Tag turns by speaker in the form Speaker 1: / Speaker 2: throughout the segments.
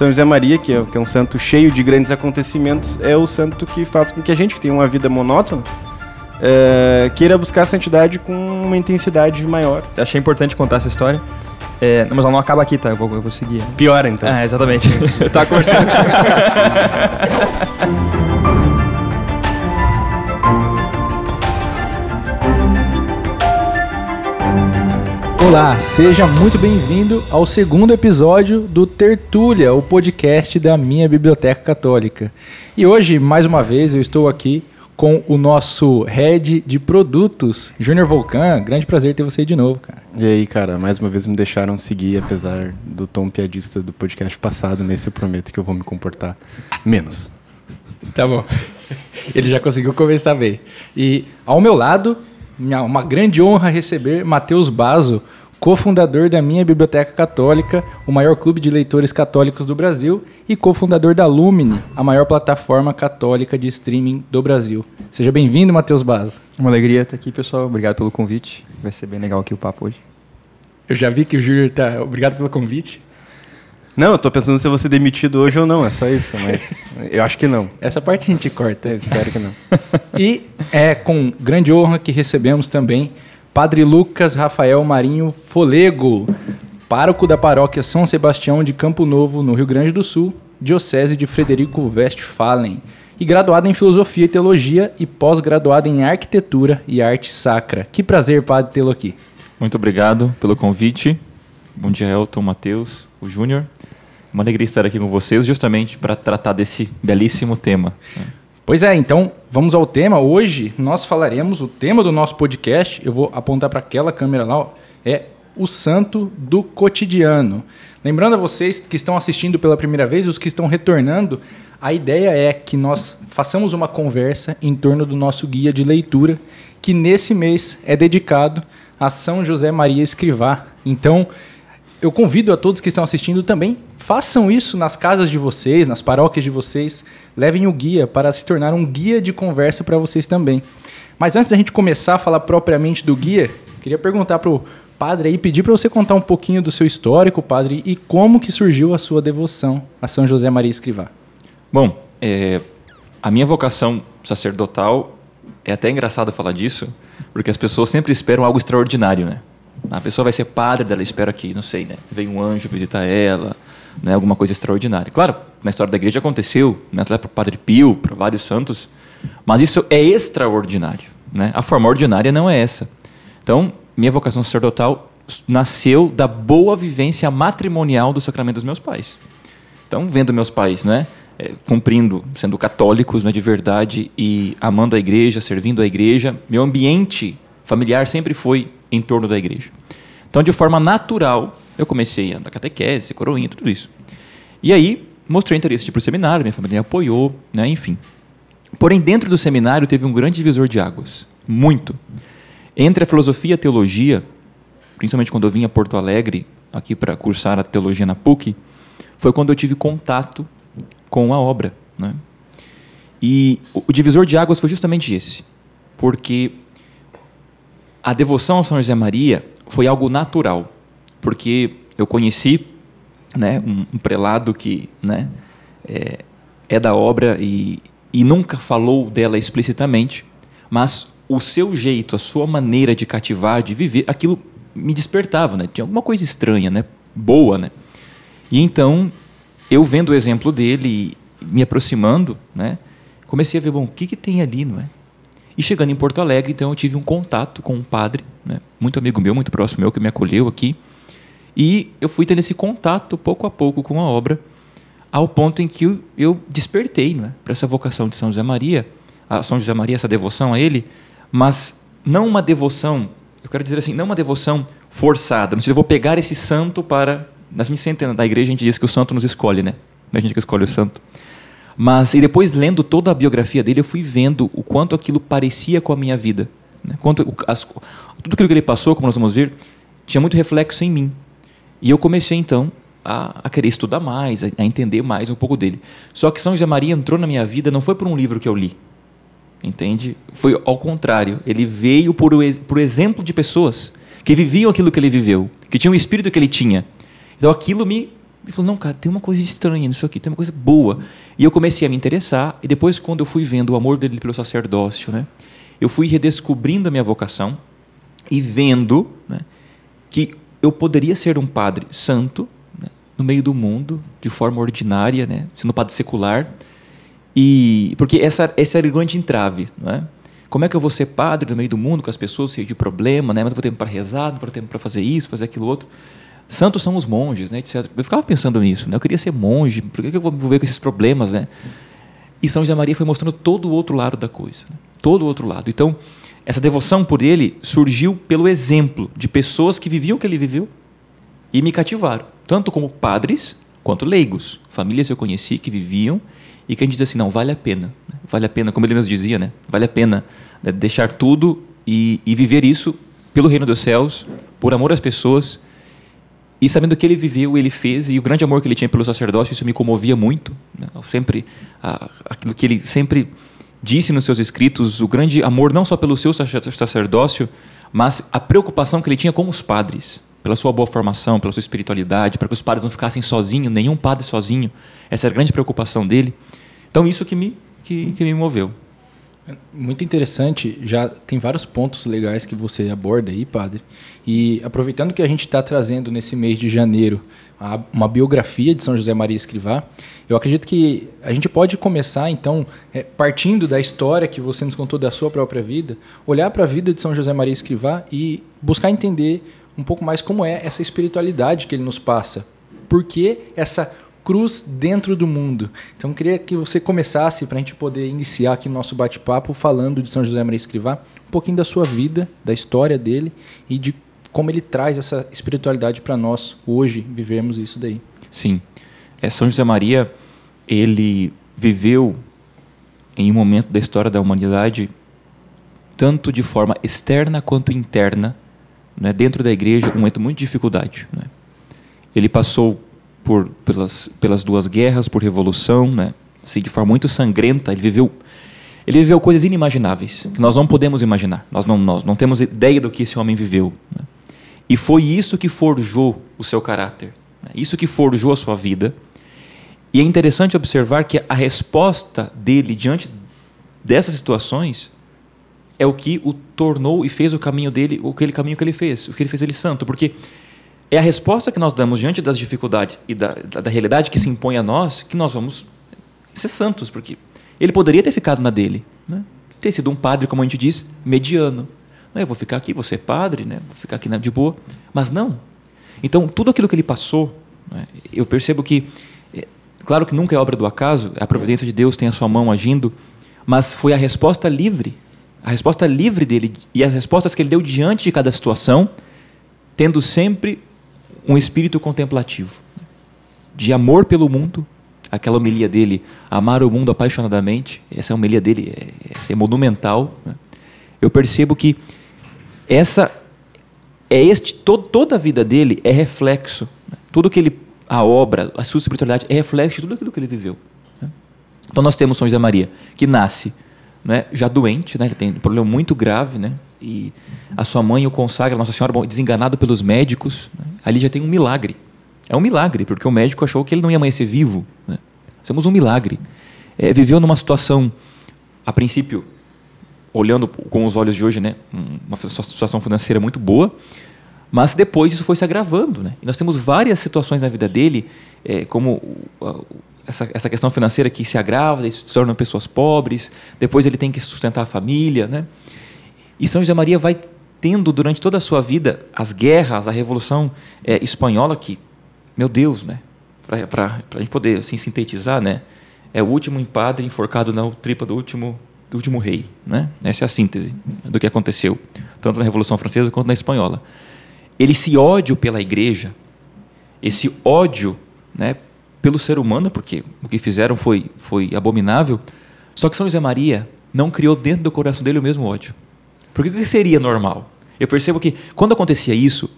Speaker 1: São José Maria, que é, que é um santo cheio de grandes acontecimentos, é o santo que faz com que a gente, que tem uma vida monótona, é, queira buscar a santidade com uma intensidade maior.
Speaker 2: Achei importante contar essa história. É, mas ela não acaba aqui, tá? Eu vou, eu vou seguir.
Speaker 1: Pior, então.
Speaker 2: É, exatamente. eu tava conversando.
Speaker 3: Olá, seja muito bem-vindo ao segundo episódio do Tertúlia, o podcast da minha Biblioteca Católica. E hoje, mais uma vez, eu estou aqui com o nosso head de produtos, Júnior Volcan. Grande prazer ter você de novo, cara.
Speaker 1: E aí, cara, mais uma vez me deixaram seguir, apesar do tom piadista do podcast passado. Nesse eu prometo que eu vou me comportar menos.
Speaker 3: Tá bom. Ele já conseguiu conversar bem. E ao meu lado, uma grande honra receber Matheus Bazo, cofundador da minha Biblioteca Católica, o maior clube de leitores católicos do Brasil, e cofundador da Lumine, a maior plataforma católica de streaming do Brasil. Seja bem-vindo, Matheus Bazo.
Speaker 2: Uma alegria estar aqui, pessoal. Obrigado pelo convite. Vai ser bem legal aqui o papo hoje.
Speaker 3: Eu já vi que o Júlio tá. Obrigado pelo convite.
Speaker 1: Não, eu tô pensando se eu vou ser demitido hoje ou não, é só isso, mas eu acho que não.
Speaker 3: Essa parte a gente corta.
Speaker 1: Eu espero que não.
Speaker 3: e é com grande honra que recebemos também Padre Lucas Rafael Marinho Folego, pároco da paróquia São Sebastião de Campo Novo, no Rio Grande do Sul, diocese de Frederico Westphalen, e graduado em Filosofia e Teologia e pós-graduado em Arquitetura e Arte Sacra. Que prazer, Padre, tê-lo aqui.
Speaker 4: Muito obrigado pelo convite. Bom dia, Elton, Matheus, o Júnior. Uma alegria estar aqui com vocês, justamente para tratar desse belíssimo tema.
Speaker 3: Pois é, então vamos ao tema. Hoje nós falaremos, o tema do nosso podcast, eu vou apontar para aquela câmera lá, ó, é o santo do cotidiano. Lembrando a vocês que estão assistindo pela primeira vez, os que estão retornando, a ideia é que nós façamos uma conversa em torno do nosso guia de leitura, que nesse mês é dedicado a São José Maria Escrivá. Então, eu convido a todos que estão assistindo também, façam isso nas casas de vocês, nas paróquias de vocês, levem o guia para se tornar um guia de conversa para vocês também. Mas antes da gente começar a falar propriamente do guia, queria perguntar para o padre aí, pedir para você contar um pouquinho do seu histórico, padre, e como que surgiu a sua devoção a São José Maria Escrivá.
Speaker 4: Bom, é, a minha vocação sacerdotal é até engraçado falar disso, porque as pessoas sempre esperam algo extraordinário, né? A pessoa vai ser padre, dela espera que, não sei, né? Vem um anjo visitar ela, né? Alguma coisa extraordinária. Claro, na história da igreja aconteceu, né? Para o Padre Pio, para vários santos, mas isso é extraordinário, né? A forma ordinária não é essa. Então, minha vocação sacerdotal nasceu da boa vivência matrimonial do sacramento dos meus pais. Então, vendo meus pais, né? É, cumprindo, sendo católicos né, de verdade e amando a igreja, servindo a igreja, meu ambiente familiar sempre foi em torno da igreja. Então, de forma natural, eu comecei a andar catequese, coroinha, tudo isso. E aí, mostrei interesse de ir para o seminário, minha família apoiou, né, enfim. Porém, dentro do seminário teve um grande divisor de águas. Muito. Entre a filosofia e a teologia, principalmente quando eu vim a Porto Alegre, aqui para cursar a teologia na PUC, foi quando eu tive contato com a obra. Né? E o divisor de águas foi justamente esse. Porque a devoção a São José Maria foi algo natural, porque eu conheci né, um, um prelado que né, é, é, da obra e, e nunca falou dela explicitamente, mas o seu jeito, a sua maneira de cativar, de viver, aquilo me despertava, né? Tinha alguma coisa estranha, né? Boa, né? E então, eu vendo o exemplo dele, me aproximando, né? Comecei a ver, bom, o que, que tem ali, não é? E chegando em Porto Alegre, então eu tive um contato com um padre, né, muito amigo meu, muito próximo meu, que me acolheu aqui. E eu fui tendo esse contato pouco a pouco com a obra, ao ponto em que eu, eu despertei né, para essa vocação de São José Maria, a São José Maria, essa devoção a ele, mas não uma devoção, eu quero dizer assim, não uma devoção forçada. Não sei, eu vou pegar esse santo para. Nas centenas da igreja a gente diz que o santo nos escolhe, né? A gente que escolhe o santo. Mas, e depois lendo toda a biografia dele, eu fui vendo o quanto aquilo parecia com a minha vida. Né? Quanto, as, tudo aquilo que ele passou, como nós vamos ver, tinha muito reflexo em mim. E eu comecei, então, a, a querer estudar mais, a, a, entender mais um pouco dele. Só que São José Maria entrou na minha vida não foi por um livro que eu li. Entende? Foi ao contrário. Ele veio por, por exemplo de pessoas que viviam aquilo que ele viveu, que tinham o espírito que ele tinha. Então aquilo me Ele falou, não, cara, tem uma coisa estranha nisso aqui, tem uma coisa boa. E eu comecei a me interessar, e depois, quando eu fui vendo o amor dele pelo sacerdócio, né, eu fui redescobrindo a minha vocação e vendo né, que eu poderia ser um padre santo né, no meio do mundo, de forma ordinária, né, sendo padre secular. E porque essa, essa era grande entrave, não é? Como é que eu vou ser padre no meio do mundo com as pessoas cheias de problema, né? Mas não vou ter tempo para rezar, não vou ter tempo para fazer isso, fazer aquilo outro. Santos são os monges, né? Etc. Eu ficava pensando nisso, né? Eu queria ser monge, por que eu vou me envolver com esses problemas, né? E São José Maria foi mostrando todo o outro lado da coisa, né? todo o outro lado. Então, essa devoção por ele surgiu pelo exemplo de pessoas que viviam o que ele viveu e me cativaram, tanto como padres quanto leigos, famílias que eu conheci que viviam e que a gente diz assim, não, vale a pena, né? vale a pena, como ele mesmo dizia, né? vale a pena né? deixar tudo e, e viver isso pelo reino dos céus, por amor às pessoas e sabendo que ele viveu, ele fez e o grande amor que ele tinha pelo sacerdócio, isso me comovia muito. Né? Sempre a, aquilo que ele sempre disse nos seus escritos, o grande amor não só pelo seu sacerdócio, mas a preocupação que ele tinha com os padres, pela sua boa formação, pela sua espiritualidade, para que os padres não ficassem sozinhos, nenhum padre sozinho. Essa era a grande preocupação dele. Então, isso que me, que, que me moveu.
Speaker 3: Muito interessante, já tem vários pontos legais que você aborda aí, padre. E aproveitando que a gente está trazendo nesse mês de janeiro uma biografia de São José Maria Escrivá, eu acredito que a gente pode começar, então, é, partindo da história que você nos contou da sua própria vida, olhar para a vida de São José Maria Escrivá e buscar entender um pouco mais como é essa espiritualidade que ele nos passa. Por que essa cruz dentro do mundo. Então, queria que você começasse, para a gente poder iniciar aqui o nosso bate-papo, falando de São José Maria Escrivá, um pouquinho da sua vida, da história dele e de como ele traz essa espiritualidade para nós hoje vivermos isso daí.
Speaker 4: Sim. É, São José Maria, ele viveu em um momento da história da humanidade tanto de forma externa quanto interna, né, dentro da igreja, um momento muito de dificuldade. Né? Ele passou por, pelas, pelas duas guerras, por revolução, né? Assim, de forma muito sangrenta. Ele viveu, ele viveu coisas inimagináveis, que nós não podemos imaginar. Nós não, nós não temos ideia do que esse homem viveu. Né? E foi isso que forjou o seu caráter, né? isso que forjou a sua vida. E é interessante observar que a resposta dele diante dessas situações é o que o tornou e fez o caminho dele, aquele caminho que ele fez, o que ele fez ele santo, porque é a resposta que nós damos diante das dificuldades e da, da, da, realidade que se impõe a nós que nós vamos ser santos, porque ele poderia ter ficado na dele, né? ter sido um padre, como a gente diz, mediano. Eu vou ficar aqui, vou ser padre, né? vou ficar aqui de boa. Mas não. Então, tudo aquilo que ele passou, né? eu percebo que, é, claro que nunca é obra do acaso, a providência de Deus tem a sua mão agindo, mas foi a resposta livre, a resposta livre dele e as respostas que ele deu diante de cada situação, tendo sempre um espírito contemplativo, de amor pelo mundo. Aquela homilia dele, amar o mundo apaixonadamente, essa homilia dele é, é monumental. Né? Eu percebo que essa é este toda a vida dele é reflexo, né? tudo que ele a obra, a sua espiritualidade é reflexo de tudo aquilo que ele viveu. Né? Então nós temos São José Maria que nasce né, já doente, né, ele tem um problema muito grave, né, e a sua mãe o consagra, Nossa Senhora, bom, desenganado pelos médicos, né, ali já tem um milagre. É um milagre, porque o médico achou que ele não ia amanhecer vivo. Né. Temos um milagre. É, viveu numa situação, a princípio, olhando com os olhos de hoje, né, uma situação financeira muito boa, mas depois isso foi se agravando. Né? E nós temos várias situações na vida dele, é, como essa, essa questão financeira que se agrava, eles se tornam pessoas pobres, depois ele tem que sustentar a família. Né? E São José Maria vai tendo durante toda a sua vida as guerras, a Revolução é, Espanhola, que, meu Deus, né? para a gente poder assim, sintetizar, né? é o último padre enforcado na tripa do último, do último rei. Né? Essa é a síntese do que aconteceu, tanto na Revolução Francesa quanto na Espanhola. Ele se ódio pela igreja, esse ódio né, pelo ser humano, porque o que fizeram foi, foi abominável. Só que São José Maria não criou dentro do coração dele o mesmo ódio. Porque o que seria normal? Eu percebo que quando acontecia isso,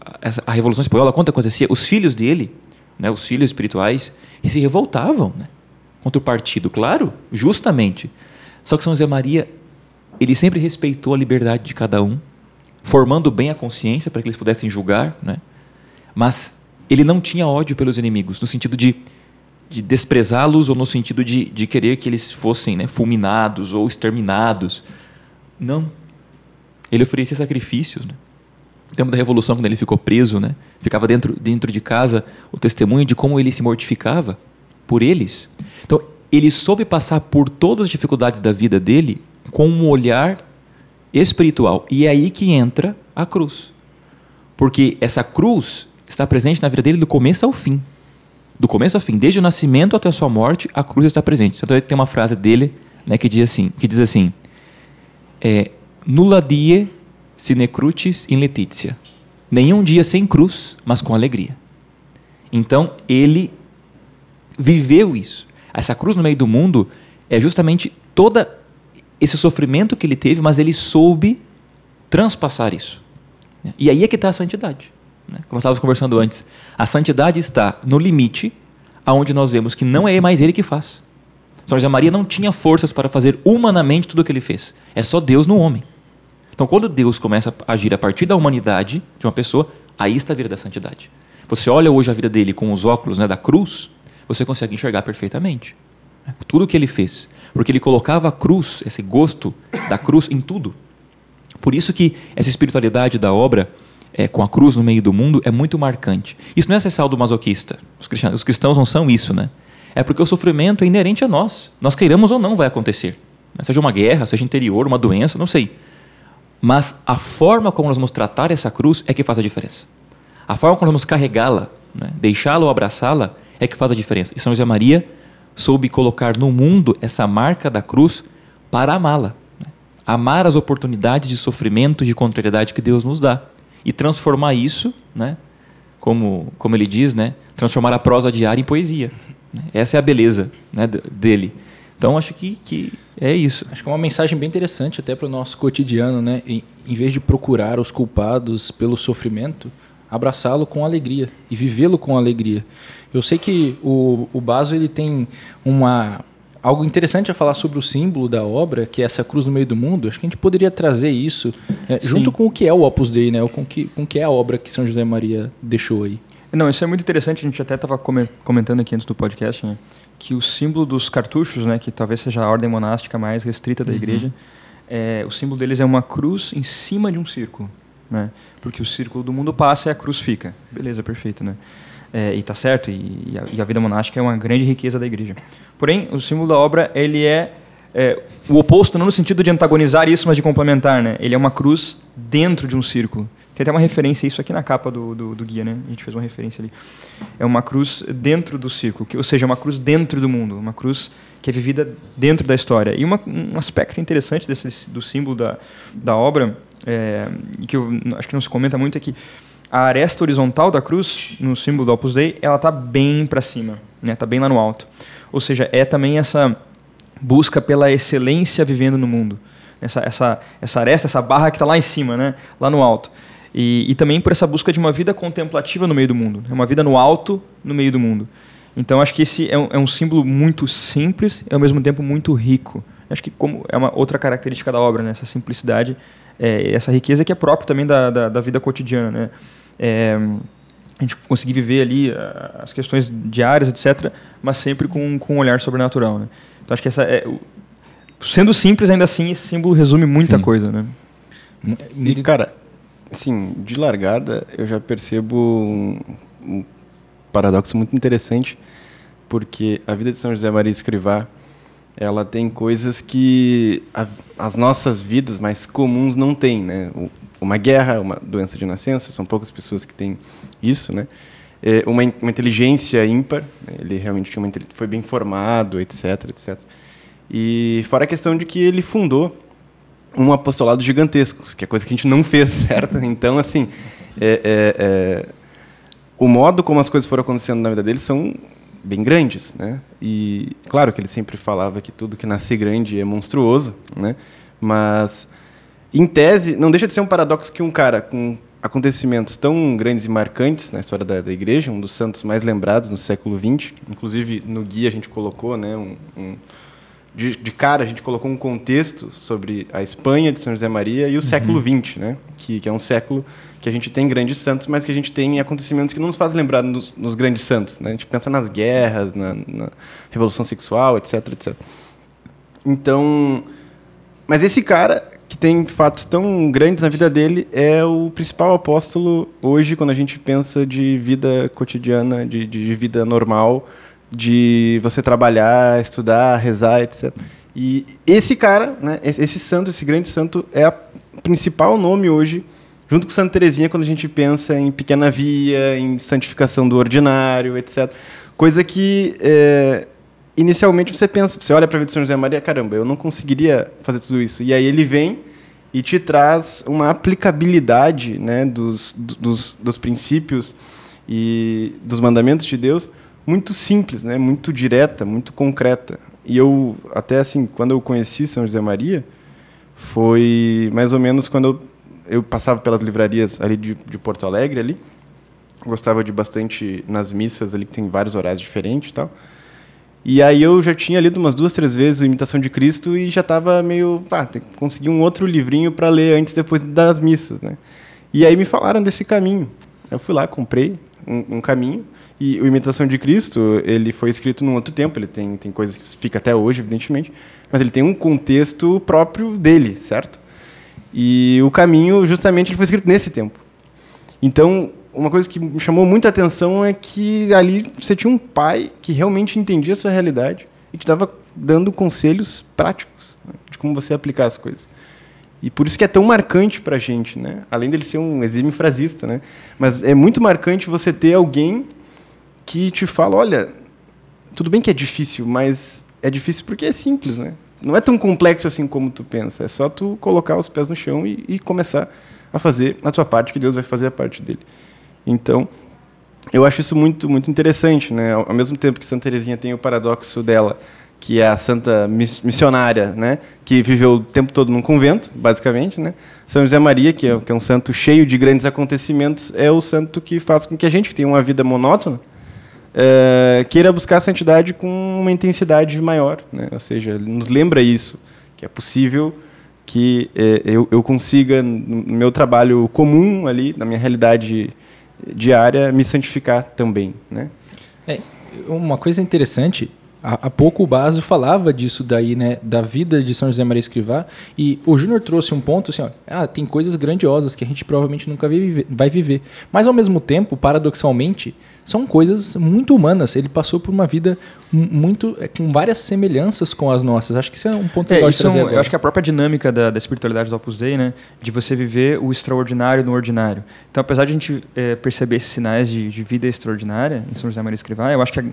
Speaker 4: a Revolução Espanhola, quando acontecia, os filhos dele, né, os filhos espirituais, se revoltavam né, contra o partido, claro, justamente. Só que São José Maria, ele sempre respeitou a liberdade de cada um, formando bem a consciência para que eles pudessem julgar, né? mas ele não tinha ódio pelos inimigos, no sentido de, de desprezá-los ou no sentido de, de querer que eles fossem né, fulminados ou exterminados. Não. Ele oferecia sacrifícios. Né? Tempo da Revolução, quando ele ficou preso, né, ficava dentro, dentro de casa o testemunho de como ele se mortificava por eles. Então, ele soube passar por todas as dificuldades da vida dele com um olhar espiritual. E é aí que entra a cruz. Porque essa cruz está presente na vida dele do começo ao fim. Do começo ao fim, desde o nascimento até a sua morte, a cruz está presente. Então tem uma frase dele né, que diz assim, que diz assim é, die sine crucis in letitia. Nenhum dia sem cruz, mas com alegria. Então, ele viveu isso. Essa cruz no meio do mundo é justamente todo esse sofrimento que ele teve, mas ele soube transpassar isso. E aí é que está a santidade. Né? Como estávamos conversando antes. A santidade está no limite, aonde nós vemos que não é mais ele que faz. São José Maria não tinha forças para fazer humanamente tudo o que ele fez. É só Deus no homem. Então, quando Deus começa a agir a partir da humanidade de uma pessoa, aí está a vida da santidade. Você olha hoje a vida dele com os óculos né, da cruz, você consegue enxergar perfeitamente né, tudo o que ele fez. Porque ele colocava a cruz, esse gosto da cruz, em tudo. Por isso que essa espiritualidade da obra, é, com a cruz no meio do mundo, é muito marcante. Isso não é ser saldo masoquista. Os cristãos, os cristãos não são isso, né? É porque o sofrimento é inerente a nós. Nós queiramos ou não vai acontecer. Seja uma guerra, seja interior, uma doença, não sei. Mas a forma como nós vamos tratar essa cruz é que faz a diferença. A forma como nós vamos carregá-la, né? deixá-la ou abraçá-la, é que faz a diferença. E São José Maria soube colocar no mundo essa marca da cruz para amá-la amar as oportunidades de sofrimento, de contrariedade que Deus nos dá e transformar isso, né, como, como ele diz, né, transformar a prosa diária em poesia. Essa é a beleza né, dele. Então acho que, que é isso.
Speaker 3: Acho que é uma mensagem bem interessante até para o nosso cotidiano, né? Em, em vez de procurar os culpados pelo sofrimento, abraçá-lo com alegria e vivê-lo com alegria. Eu sei que o, o Baso ele tem uma algo interessante a falar sobre o símbolo da obra, que é essa cruz no meio do mundo. Acho que a gente poderia trazer isso é, junto com o que é o Opus Dei, né? com, que, com o que é a obra que São José Maria deixou aí.
Speaker 2: Não, isso é muito interessante. A gente até estava comentando aqui antes do podcast, né? que o símbolo dos cartuchos, né, que talvez seja a ordem monástica mais restrita da uhum. igreja, é, o símbolo deles é uma cruz em cima de um círculo, né? Porque o círculo do mundo passa e a cruz fica. Beleza, perfeito, né? É, e está certo, e, e, a, vida monástica é uma grande riqueza da igreja. Porém, o símbolo da obra ele é, é, o oposto, não no sentido de antagonizar isso, mas de complementar. Né? Ele é uma cruz dentro de um círculo. Tem até uma referência, isso aqui na capa do, do, do, guia, né? A gente fez uma referência ali. É uma cruz dentro do círculo, que, ou seja, uma cruz dentro do mundo, uma cruz que é vivida dentro da história. E uma, um aspecto interessante desse, do símbolo da, da obra, é, que eu acho que não se comenta muito, é que a aresta horizontal da cruz, no símbolo do Opus Dei, ela está bem para cima, né? Está bem lá no alto. Ou seja, é também essa busca pela excelência vivendo no mundo. Essa, essa, essa aresta, essa barra que está lá em cima, né? lá no alto. E, e, também por essa busca de uma vida contemplativa no meio do mundo. Né? Uma vida no alto, no meio do mundo. Então, acho que esse é um, é um símbolo muito simples e, ao mesmo tempo, muito rico. Acho que como é uma outra característica da obra, né? essa simplicidade, é, essa riqueza que é própria também da, da, da vida cotidiana. Né? É, a gente conseguir viver ali eh, as questões diárias, etc., mas sempre com, com um olhar sobrenatural. Né? Então acho que essa é, sendo simples ainda assim, esse símbolo resume muita Sim. coisa, né?
Speaker 1: E cara, assim, de largada eu já percebo um, um paradoxo muito interessante, porque a vida de São José Maria Escrivá ela tem coisas que a, as nossas vidas mais comuns não têm, né? O, uma guerra, uma doença de nascença, são poucas pessoas que têm isso, né? É, uma, uma inteligência ímpar, né? ele realmente tinha uma, foi bem formado, etc, etc. E fora a questão de que ele fundou um apostolado gigantesco, que é coisa que a gente não fez, certo? Então, assim, é, é, é, o modo como as coisas foram acontecendo na vida dele são bem grandes, né? E claro que ele sempre falava que tudo que nasce grande é monstruoso, né? Mas em tese, não deixa de ser um paradoxo que um cara com acontecimentos tão grandes e marcantes na história da, da igreja, um dos santos mais lembrados no século XX, inclusive no guia a gente colocou, né, um, um de, de, cara a gente colocou um contexto sobre a Espanha de São José Maria e o uhum. século XX, né, que, que é um século que a gente tem grandes santos, mas que a gente tem acontecimentos que não nos fazem lembrar nos, nos grandes santos. Né? A gente pensa nas guerras, na, na, revolução sexual, etc, etc. Então, mas esse cara que tem fatos tão grandes na vida dele é o principal apóstolo hoje quando a gente pensa de vida cotidiana, de, de vida normal, de você trabalhar, estudar, rezar, etc. E esse cara, né, esse santo, esse grande santo, é o principal nome hoje junto com Santa Teresinha quando a gente pensa em pequena via, em santificação do ordinário, etc. Coisa que é, inicialmente você pensa, você olha para a vida de São José Maria, caramba, eu não conseguiria fazer tudo isso. E aí ele vem e te traz uma aplicabilidade né, dos, dos, dos princípios e dos mandamentos de Deus muito simples, né, muito direta, muito concreta. E eu, até assim, quando eu conheci São José Maria, foi mais ou menos quando eu eu passava pelas livrarias ali de, de Porto Alegre ali. Gostava de bastante nas missas ali que tem vários horários diferentes e tal. E aí eu já tinha lido umas duas, três vezes o Imitação de Cristo e já estava meio, pá, tem que conseguir um outro livrinho para ler antes depois das missas, né? E aí me falaram desse caminho. Eu fui lá, comprei um, um caminho e o Imitação de Cristo, ele foi escrito num outro tempo, ele tem tem coisas que fica até hoje, evidentemente, mas ele tem um contexto próprio dele, certo? E o caminho, justamente, ele foi escrito nesse tempo. Então, uma coisa que me chamou muita atenção é que ali você tinha um pai que realmente entendia a sua realidade e que estava dando conselhos práticos né, de como você aplicar as coisas. E por isso que é tão marcante para a gente, né? Além dele ser um exímio frasista, né? Mas é muito marcante você ter alguém que te fala, olha, tudo bem que é difícil, mas é difícil porque é simples, né? não é tão complexo assim como tu pensa. É só tu colocar os pés no chão e, e começar a fazer a tua parte, que Deus vai fazer a parte dele. Então, eu acho isso muito, muito interessante, né? Ao mesmo tempo que Santa Teresinha tem o paradoxo dela, que é a santa missionária, né? Que viveu o tempo todo num convento, basicamente, né? São José Maria, que é, que é um santo cheio de grandes acontecimentos, é o santo que faz com que a gente que tem uma vida monótona é, queira buscar a santidade com uma intensidade maior. Né? Ou seja, nos lembra isso, que é possível que é, eu, eu consiga, no meu trabalho comum ali, na minha realidade diária, me santificar também. Né?
Speaker 3: É, uma coisa interessante Há, pouco o Baso falava disso daí, né? Da vida de São José Maria Escrivá. E o Júnior trouxe um ponto assim, ó, ah, tem coisas grandiosas que a gente provavelmente nunca vai viver, vai viver. Mas ao mesmo tempo, paradoxalmente, são coisas muito humanas. Ele passou por uma vida muito é, com várias semelhanças com as nossas. Acho que isso é um ponto
Speaker 2: é,
Speaker 3: legal
Speaker 2: de trazer é um, Eu acho que a própria dinâmica da, da, espiritualidade do Opus Dei, né, de você viver o extraordinário no ordinário. Então, apesar de a gente é, perceber esses sinais de, de, vida extraordinária em São José Maria Escrivá, eu acho que a,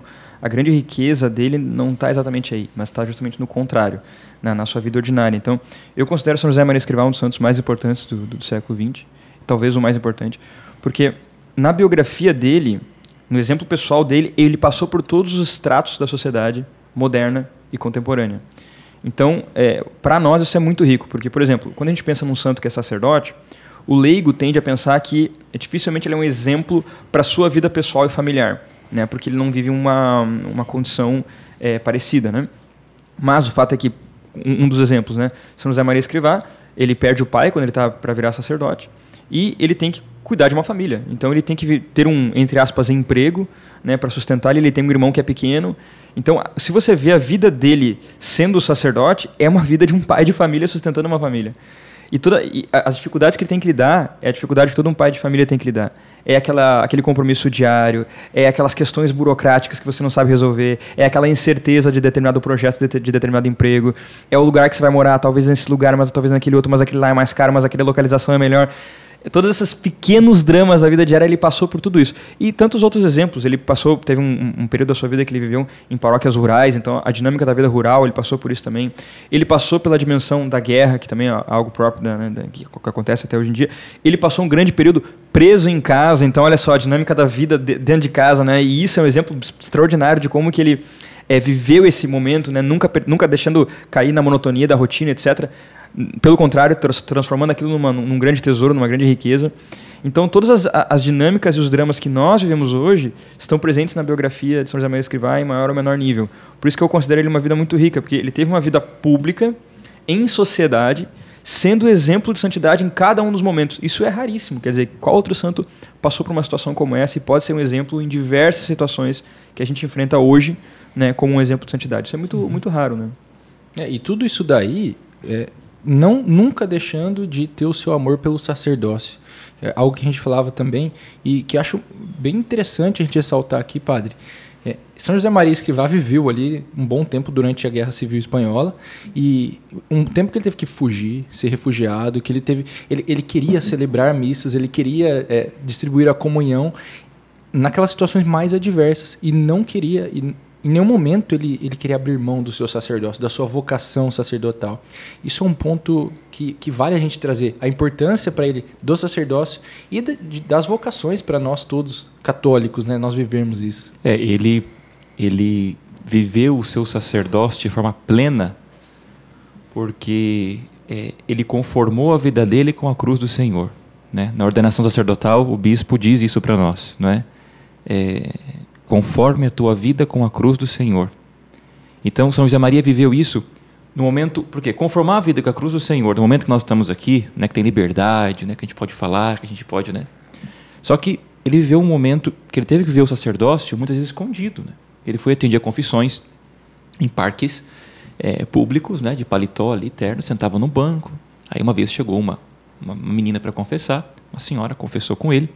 Speaker 2: a grande riqueza dele não está exatamente aí, mas está justamente no contrário, na, na, sua vida ordinária. Então, eu considero São José Maria Escrivá um dos santos mais importantes do, do, do século XX, talvez o mais importante, porque na biografia dele no exemplo pessoal dele, ele passou por todos os estratos da sociedade moderna e contemporânea. Então, é, para nós isso é muito rico, porque, por exemplo, quando a gente pensa num santo que é sacerdote, o leigo tende a pensar que é, dificilmente ele é um exemplo para a sua vida pessoal e familiar, né? porque ele não vive uma, uma condição é, parecida. Né? Mas o fato é que, um, um dos exemplos, né? São José Maria Escrivá, ele perde o pai quando ele está para virar sacerdote, e ele tem que cuidar de uma família. Então ele tem que ter um, entre aspas, emprego né, para sustentar ele. Tem um irmão que é pequeno. Então, se você vê a vida dele sendo sacerdote, é uma vida de um pai de família sustentando uma família. E, toda, e as dificuldades que ele tem que lidar é a dificuldade que todo um pai de família tem que lidar. É aquela, aquele compromisso diário, é aquelas questões burocráticas que você não sabe resolver, é aquela incerteza de determinado projeto, de, de determinado emprego, é o lugar que você vai morar, talvez nesse lugar, mas talvez naquele outro, mas aquele lá é mais caro, mas aquela localização é melhor todos esses pequenos dramas da vida diária, ele passou por tudo isso. E tantos outros exemplos. Ele passou, teve um, um, período da sua vida que ele viveu em paróquias rurais, então a dinâmica da vida rural, ele passou por isso também. Ele passou pela dimensão da guerra, que também é algo próprio da, né, que, que acontece até hoje em dia. Ele passou um grande período preso em casa, então olha só, a dinâmica da vida de, dentro de casa, né? E isso é um exemplo extraordinário de como que ele é, viveu esse momento, né? Nunca, nunca deixando cair na monotonia da rotina, etc pelo contrário, transformando aquilo numa, num grande tesouro, numa grande riqueza. Então, todas as, as, dinâmicas e os dramas que nós vivemos hoje estão presentes na biografia de São José Maria Escrivá em maior ou menor nível. Por isso que eu considero ele uma vida muito rica, porque ele teve uma vida pública, em sociedade, sendo exemplo de santidade em cada um dos momentos. Isso é raríssimo. Quer dizer, qual outro santo passou por uma situação como essa e pode ser um exemplo em diversas situações que a gente enfrenta hoje, né, como um exemplo de santidade? Isso é muito, muito raro, né?
Speaker 3: É, e tudo isso daí, é, não nunca deixando de ter o seu amor pelo sacerdócio. É algo que a gente falava também e que acho bem interessante a gente ressaltar aqui, padre. É, São José Maria Escrivá viveu ali um bom tempo durante a Guerra Civil Espanhola e um tempo que ele teve que fugir, ser refugiado, que ele teve, ele, ele queria celebrar missas, ele queria é, distribuir a comunhão naquelas situações mais adversas e não queria e em nenhum momento ele, ele queria abrir mão do seu sacerdócio, da sua vocação sacerdotal. Isso é um ponto que, que vale a gente trazer. A importância para ele do sacerdócio e de, de, das vocações para nós todos católicos, né? Nós vivemos isso.
Speaker 4: É, ele, ele viveu o seu sacerdócio de forma plena porque é, ele conformou a vida dele com a cruz do Senhor. Né? Na ordenação sacerdotal, o bispo diz isso para nós. Não é? é conforme a tua vida com a cruz do Senhor. Então, São José Maria viveu isso no momento, porque conformar a vida com a cruz do Senhor, no momento que nós estamos aqui, né, que tem liberdade, né, que a gente pode falar, que a gente pode, né. Só que ele viveu um momento que ele teve que ver o sacerdócio muitas vezes escondido, né. Ele foi atender confissões em parques é, públicos, né, de paletó ali, terno, sentava no banco. Aí uma vez chegou uma, uma menina para confessar, uma senhora confessou com ele.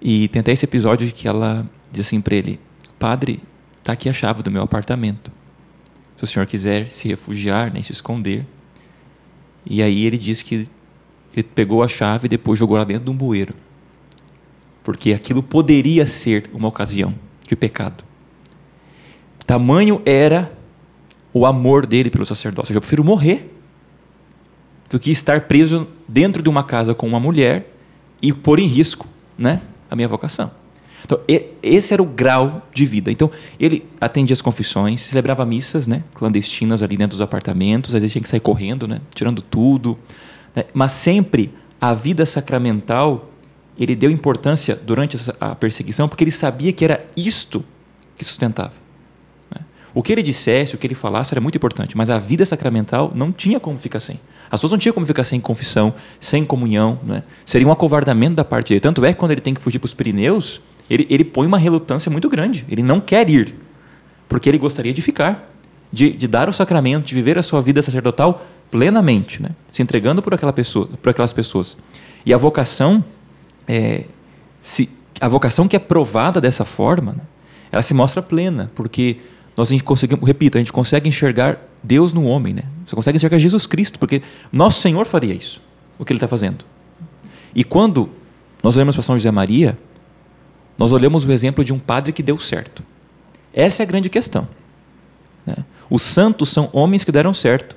Speaker 4: E tem até esse episódio de que ela diz assim para ele: Padre, está aqui a chave do meu apartamento. Se o senhor quiser se refugiar, nem se esconder. E aí ele diz que ele pegou a chave e depois jogou lá dentro de um bueiro. Porque aquilo poderia ser uma ocasião de pecado. Tamanho era o amor dele pelo sacerdócio. Eu prefiro morrer do que estar preso dentro de uma casa com uma mulher e pôr em risco né, a minha vocação. Então, esse era o grau de vida. Então, ele atendia as confissões, celebrava missas né, clandestinas ali dentro dos apartamentos, às vezes tinha que sair correndo, né, tirando tudo. Né, mas sempre a vida sacramental, ele deu importância durante a perseguição, porque ele sabia que era isto que sustentava. Né. O que ele dissesse, o que ele falasse era muito importante, mas a vida sacramental não tinha como ficar sem. As pessoas não tinham como ficar sem confissão, sem comunhão. Né? Seria um acovardamento da parte dele. Tanto é que quando ele tem que fugir para os Pirineus, ele, ele põe uma relutância muito grande. Ele não quer ir, porque ele gostaria de ficar, de, de dar o sacramento, de viver a sua vida sacerdotal plenamente, né? se entregando por, aquela pessoa, por aquelas pessoas. E a vocação, é, se, a vocação que é provada dessa forma, né? ela se mostra plena, porque nós a gente conseguimos, repito, a gente consegue enxergar Deus no homem, né? Você consegue enxergar Jesus Cristo, porque nosso Senhor faria isso, o que Ele está fazendo. E quando nós olhamos para São José Maria, nós olhamos o exemplo de um padre que deu certo. Essa é a grande questão. Né? Os santos são homens que deram certo.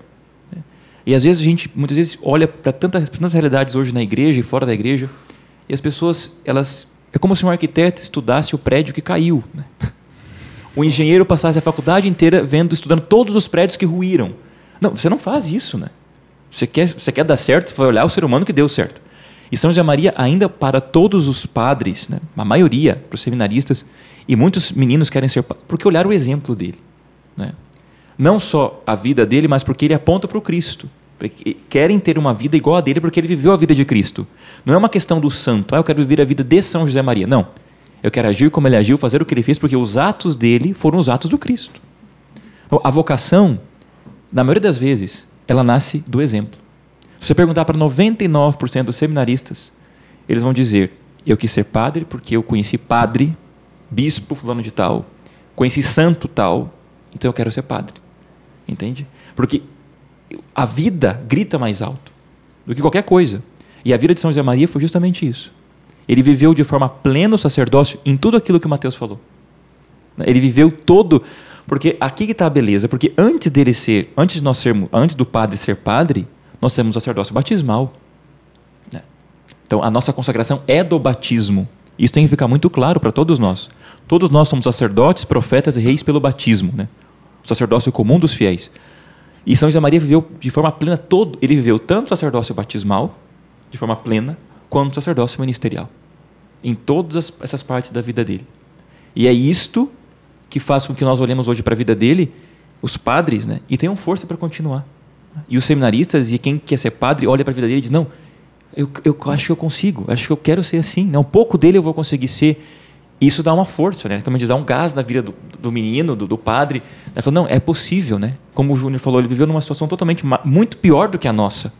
Speaker 4: Né? E às vezes a gente, muitas vezes, olha para tantas, tantas realidades hoje na igreja e fora da igreja, e as pessoas, elas. É como se um arquiteto estudasse o prédio que caiu. Né? O engenheiro passasse a faculdade inteira vendo, estudando todos os prédios que ruíram. Não, você não faz isso, né? Você quer, você quer dar certo, vai olhar o ser humano que deu certo. E São José Maria, ainda para todos os padres, né, a maioria, para os seminaristas, e muitos meninos querem ser porque olharam o exemplo dele. Né? Não só a vida dele, mas porque ele aponta para o Cristo. Querem ter uma vida igual a dele porque ele viveu a vida de Cristo. Não é uma questão do santo, ah, eu quero viver a vida de São José Maria. Não. Eu quero agir como ele agiu, fazer o que ele fez, porque os atos dele foram os atos do Cristo. Então, a vocação, na maioria das vezes, ela nasce do exemplo. Se você perguntar para 99% dos seminaristas, eles vão dizer: eu quis ser padre porque eu conheci padre, bispo fulano de tal, conheci santo tal, então eu quero ser padre. Entende? Porque a vida grita mais alto do que qualquer coisa. E a vida de São José Maria foi justamente isso. Ele viveu de forma plena o sacerdócio em tudo aquilo que Mateus falou. Ele viveu todo, porque aqui que está a beleza, porque antes dele ser, antes de nós sermos, antes do padre ser padre, nós temos sacerdócio batismal. Né? Então, a nossa consagração é do batismo. Isso tem que ficar muito claro para todos nós. Todos nós somos sacerdotes, profetas e reis pelo batismo, né? o sacerdócio comum dos fiéis. E São José Maria viveu de forma plena todo. Ele viveu tanto o sacerdócio batismal, de forma plena, quanto o sacerdócio ministerial. Em todas essas partes da vida dele. E é isto que faz com que nós olhemos hoje para a vida dele, os padres, né, e tenham força para continuar. E os seminaristas e quem quer ser padre olha para a vida dele e diz: Não, eu, eu acho que eu consigo, acho que eu quero ser assim. Não, um pouco dele eu vou conseguir ser. Isso dá uma força, né? Como diz, dá um gás na vida do, do menino, do, do padre. Ele falou: Não, é possível, né? Como o Júnior falou, ele viveu numa situação totalmente muito pior do que a nossa.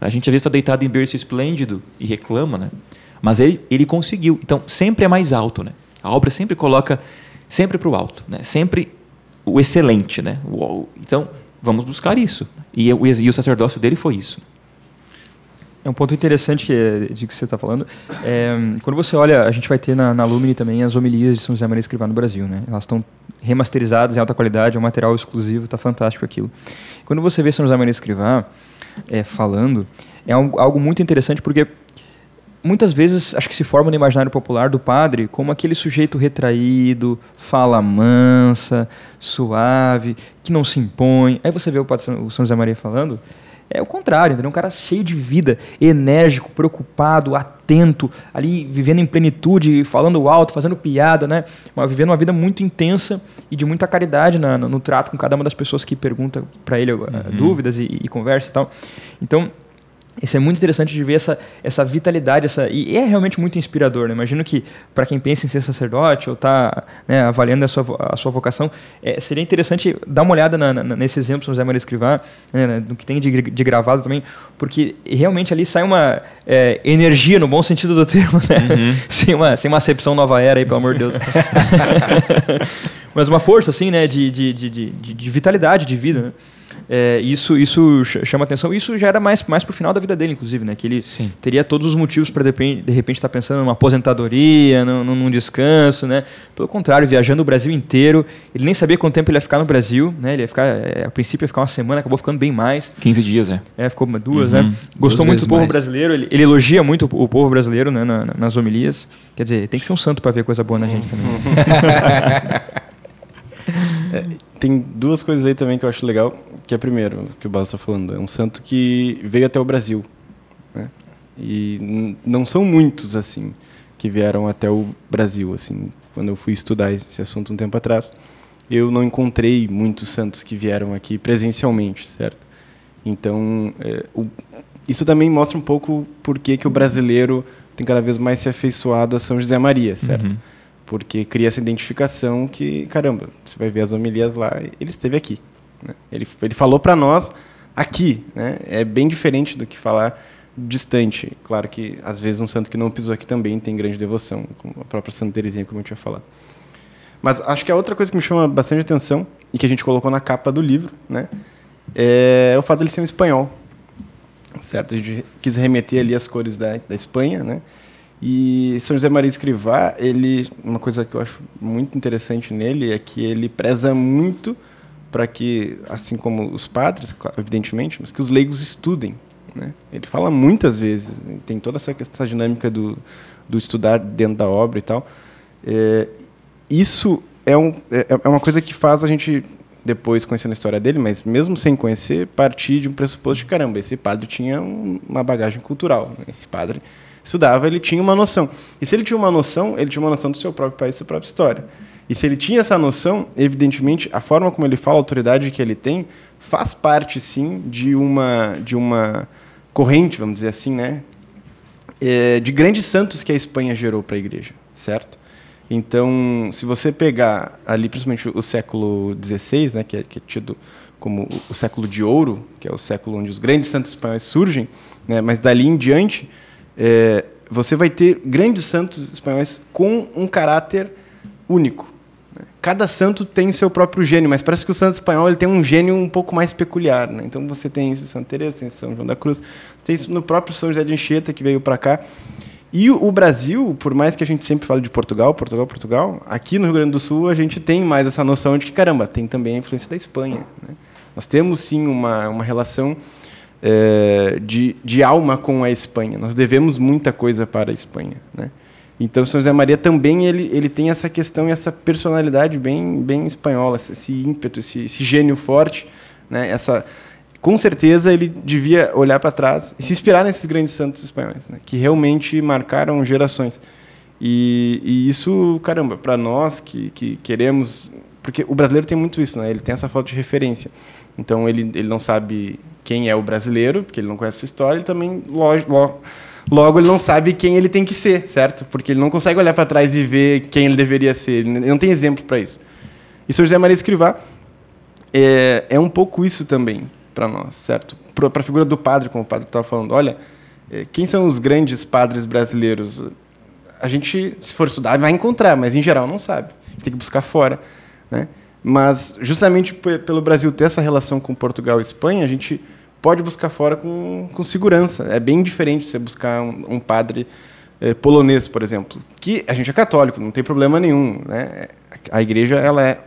Speaker 4: A gente às vezes está deitado em berço esplêndido e reclama, né? Mas ele, ele conseguiu. Então, sempre é mais alto, né? A obra sempre coloca sempre para o alto, né? Sempre o excelente, né? O, então, vamos buscar isso. E, e o sacerdócio dele foi isso.
Speaker 2: É um ponto interessante que, de que você está falando. É, quando você olha, a gente vai ter na, na Lumine também as homilias de São José Maria Escrivá no Brasil. Né? Elas estão remasterizadas em alta qualidade, é um material exclusivo, está fantástico aquilo. Quando você vê São José Maria Escrivá é, falando, é um, algo muito interessante porque muitas vezes acho que se forma no imaginário popular do padre como aquele sujeito retraído, fala mansa, suave, que não se impõe. Aí você vê o, padre, o São José Maria falando, é o contrário, entendeu? Um cara cheio de vida, enérgico, preocupado, atento, ali vivendo em plenitude, falando alto, fazendo piada, né? Mas vivendo uma vida muito intensa e de muita caridade na, no, no, trato com cada uma das pessoas que pergunta para ele uh, uhum. dúvidas e, e conversa e tal. Então, isso é muito interessante de ver essa, essa vitalidade, essa, e é realmente muito inspirador. Né? Imagino que, para quem pensa em ser sacerdote ou está né, avaliando a sua, a sua vocação, é, seria interessante dar uma olhada na, na, nesse exemplo São José Maria Escrivá, né, no que tem de, de, gravado também, porque realmente ali sai uma é, energia, no bom sentido do termo, né? Uhum. sem, uma, sem uma acepção nova era aí, pelo amor de Deus. Mas uma força, assim, né, de, de, de, de, de vitalidade de vida, né? É, isso, isso chama atenção. Isso já era mais, mais pro final da vida dele, inclusive, né? Que ele Sim. teria todos os motivos para de repente estar tá pensando numa aposentadoria, num, num, descanso, né? Pelo contrário, viajando o Brasil inteiro. Ele nem sabia quanto tempo ele ia ficar no Brasil, né? Ele ia ficar, é, a princípio ia ficar uma semana, acabou ficando bem mais.
Speaker 4: 15 dias, é.
Speaker 2: É, ficou duas, uhum. né? Gostou duas muito do povo mais. brasileiro, ele, ele, elogia muito o povo brasileiro, né? Na, nas homilias. Quer dizer, tem que ser um santo para ver coisa boa na gente também.
Speaker 1: é, tem duas coisas aí também que eu acho legal, que é primeiro, que o Basso está falando, é um santo que veio até o Brasil. Né? E não são muitos, assim, que vieram até o Brasil, assim. Quando eu fui estudar esse assunto um tempo atrás, eu não encontrei muitos santos que vieram aqui presencialmente, certo? Então, é, o, isso também mostra um pouco por que, que o brasileiro tem cada vez mais se afeiçoado a São José Maria, certo? Uhum porque cria essa identificação que, caramba, você vai ver as homilias lá, ele esteve aqui. Né? Ele, ele falou para nós aqui. Né? É bem diferente do que falar distante. Claro que, às vezes, um santo que não pisou aqui também tem grande devoção, como a própria Santa Teresinha, como eu tinha falado. Mas acho que a outra coisa que me chama bastante atenção, e que a gente colocou na capa do livro, né, é o fato dele ser um espanhol. Certo? A gente quis remeter ali as cores da, da Espanha, né? E São José Maria Escrivá, ele, uma coisa que eu acho muito interessante nele é que ele preza muito para que, assim como os padres, evidentemente, mas que os leigos estudem. Né? Ele fala muitas vezes, tem toda essa, essa dinâmica do, do estudar dentro da obra e tal. É, isso é, um, é, é uma coisa que faz a gente, depois conhecendo a história dele, mas mesmo sem conhecer, partir de um pressuposto de caramba, esse padre tinha um, uma bagagem cultural. Né? Esse padre estudava, ele tinha uma noção. E se ele tinha uma noção, ele tinha uma noção do seu próprio país, da sua própria história. E se ele tinha essa noção, evidentemente, a forma como ele fala, a autoridade que ele tem, faz parte, sim, de uma, de uma corrente, vamos dizer assim, né? É, de grandes santos que a Espanha gerou para a igreja, certo? Então, se você pegar ali, principalmente o século XVI, né, que é, que é tido como o século de ouro, que é o século onde os grandes santos espanhóis surgem, né, mas dali em diante, é, você vai ter grandes santos espanhóis com um caráter único. Cada santo tem seu próprio gênio, mas parece que o santo espanhol ele tem um gênio um pouco mais peculiar. Né? Então você tem isso em Santa Teresa, tem São João da Cruz, você tem isso no próprio São José de Anchieta, que veio para cá. E o Brasil, por mais que a gente sempre fale de Portugal, Portugal, Portugal, aqui no Rio Grande do Sul a gente tem mais essa noção de que, caramba, tem também a influência da Espanha. Né? Nós temos, sim, uma, uma relação é, de, de alma com a Espanha. Nós devemos muita coisa para a Espanha. Né? Então, São José Maria também ele, ele tem essa questão e essa personalidade bem, bem espanhola, esse ímpeto, esse, esse gênio forte. Né? Essa, com certeza ele devia olhar para trás e se inspirar nesses grandes santos espanhóis, né? que realmente marcaram gerações. E, e isso, caramba, para nós que, que queremos porque o brasileiro tem muito isso, né? Ele tem essa falta de referência. Então ele, ele não sabe quem é o brasileiro, porque ele não conhece a sua história, e também logo, logo, ele não sabe quem ele tem que ser, certo? Porque ele não consegue olhar para trás e ver quem ele deveria ser. Ele não tem exemplo para isso. E São José Maria Escrivá é, é um pouco isso também para nós, certo? Para a figura do padre, como o padre estava falando. Olha, é, quem são os grandes padres brasileiros? A gente, se for estudar, vai encontrar, mas em geral não sabe. Tem que buscar fora, né? Mas justamente pelo Brasil ter essa relação com Portugal e Espanha, a gente pode buscar fora com, com segurança. É bem diferente você buscar um, um padre eh, polonês, por exemplo, que a gente é católico, não tem problema nenhum, né? A igreja ela é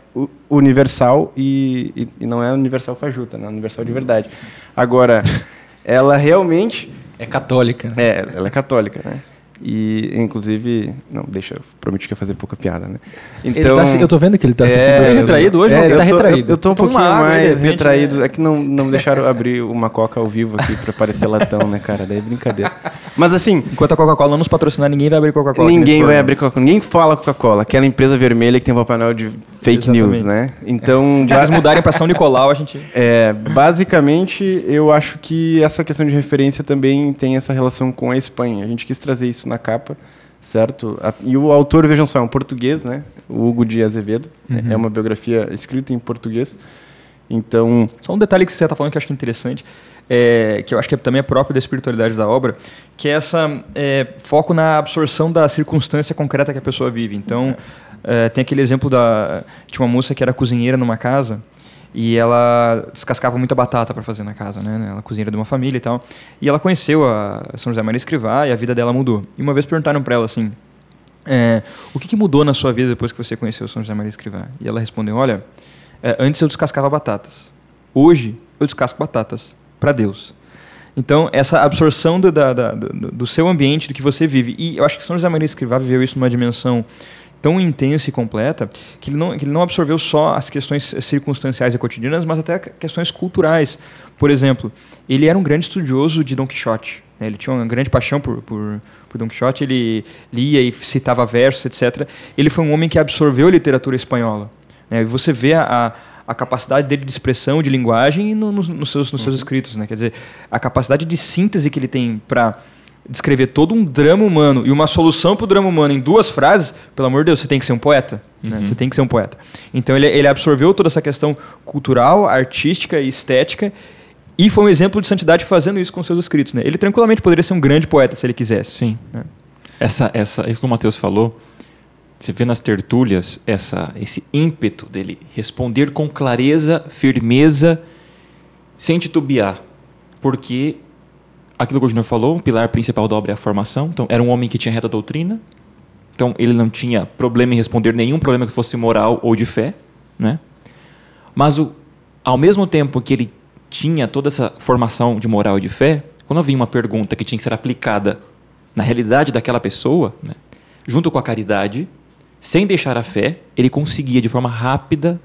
Speaker 1: universal e, e, e não é universal fajuta, né? Universal de verdade. Agora, ela realmente
Speaker 3: é católica.
Speaker 1: É, ela é católica, né? E, inclusive, não, deixa, eu prometi que ia fazer pouca piada, né?
Speaker 3: Então, tá, eu tô vendo que ele tá
Speaker 2: é, se é, retraído hoje,
Speaker 3: é,
Speaker 2: ele
Speaker 3: tá retraído.
Speaker 1: Eu, eu tô um pouquinho mais retraído. Né? É que não, não deixaram abrir uma coca ao vivo aqui pra parecer latão, né, cara? Daí é brincadeira. Mas assim.
Speaker 2: Enquanto a Coca-Cola não nos patrocinar, ninguém vai abrir Coca-Cola.
Speaker 1: Ninguém vai abrir Coca-Cola. Ninguém fala Coca-Cola. Aquela empresa vermelha que tem um Papai Noel de fake Exatamente. news, né? Então.
Speaker 2: Se eles mudarem pra São Nicolau, a gente.
Speaker 1: É, basicamente, eu acho que essa questão de referência também tem essa relação com a Espanha. A gente quis trazer isso na capa certo? E o autor, vejam só, é um português, né? O Hugo de Azevedo. Uhum. É uma biografia escrita em português. Então...
Speaker 2: Só um detalhe que você está falando que eu acho que é interessante, é, que eu acho que é, também é próprio da espiritualidade da obra, que é essa é, foco na absorção da circunstância concreta que a pessoa vive. Então, é. tem aquele exemplo da, de uma moça que era cozinheira numa casa e ela descascava muita batata para fazer na casa, né? Ela cozinheira de uma família e tal. E ela conheceu a São José Maria Escrivá e a vida dela mudou. E uma vez perguntaram para ela assim: é, o que, que, mudou na sua vida depois que você conheceu São José Maria Escrivá? E ela respondeu: olha, é, antes eu descascava batatas. Hoje eu descasco batatas para Deus. Então, essa absorção do, da, da, do, seu ambiente, do que você vive. E eu acho que São José Maria Escrivá viveu isso numa dimensão tão intensa e completa que ele, não, que ele não absorveu só as questões circunstanciais e cotidianas, mas até questões culturais. Por exemplo, ele era um grande estudioso de Don Quixote. Né? Ele tinha uma grande paixão por, por, por Don Quixote, ele lia e citava versos, etc. Ele foi um homem que absorveu a literatura espanhola. Né? E você vê a, a capacidade dele de expressão, de linguagem no, no, nos, seus, nos seus uhum. escritos. Né? Quer dizer, a capacidade de síntese que ele tem para descrever todo um drama humano e uma solução para o drama humano em duas frases, pelo amor de Deus, você tem que ser um poeta. Né? Uhum. Você tem que ser um poeta. Então ele, ele absorveu toda essa questão cultural, artística e estética e foi um exemplo de santidade fazendo isso com seus escritos. Né? Ele tranquilamente poderia ser um grande poeta se ele quisesse.
Speaker 4: Sim. Né? Essa, essa, isso que o Matheus falou, você vê nas tertúlias essa, esse ímpeto dele responder com clareza, firmeza, sem titubear. Porque aquilo que o Júnior falou, o pilar principal da obra é a formação. Então, era um homem que tinha reta doutrina. Então, ele não tinha problema em responder nenhum problema que fosse moral ou de fé, né? Mas, o, ao mesmo tempo que ele tinha toda essa formação de moral e de fé, quando havia uma pergunta que tinha que ser aplicada na realidade daquela pessoa, né? junto com a caridade, sem deixar a fé, ele conseguia de forma rápida,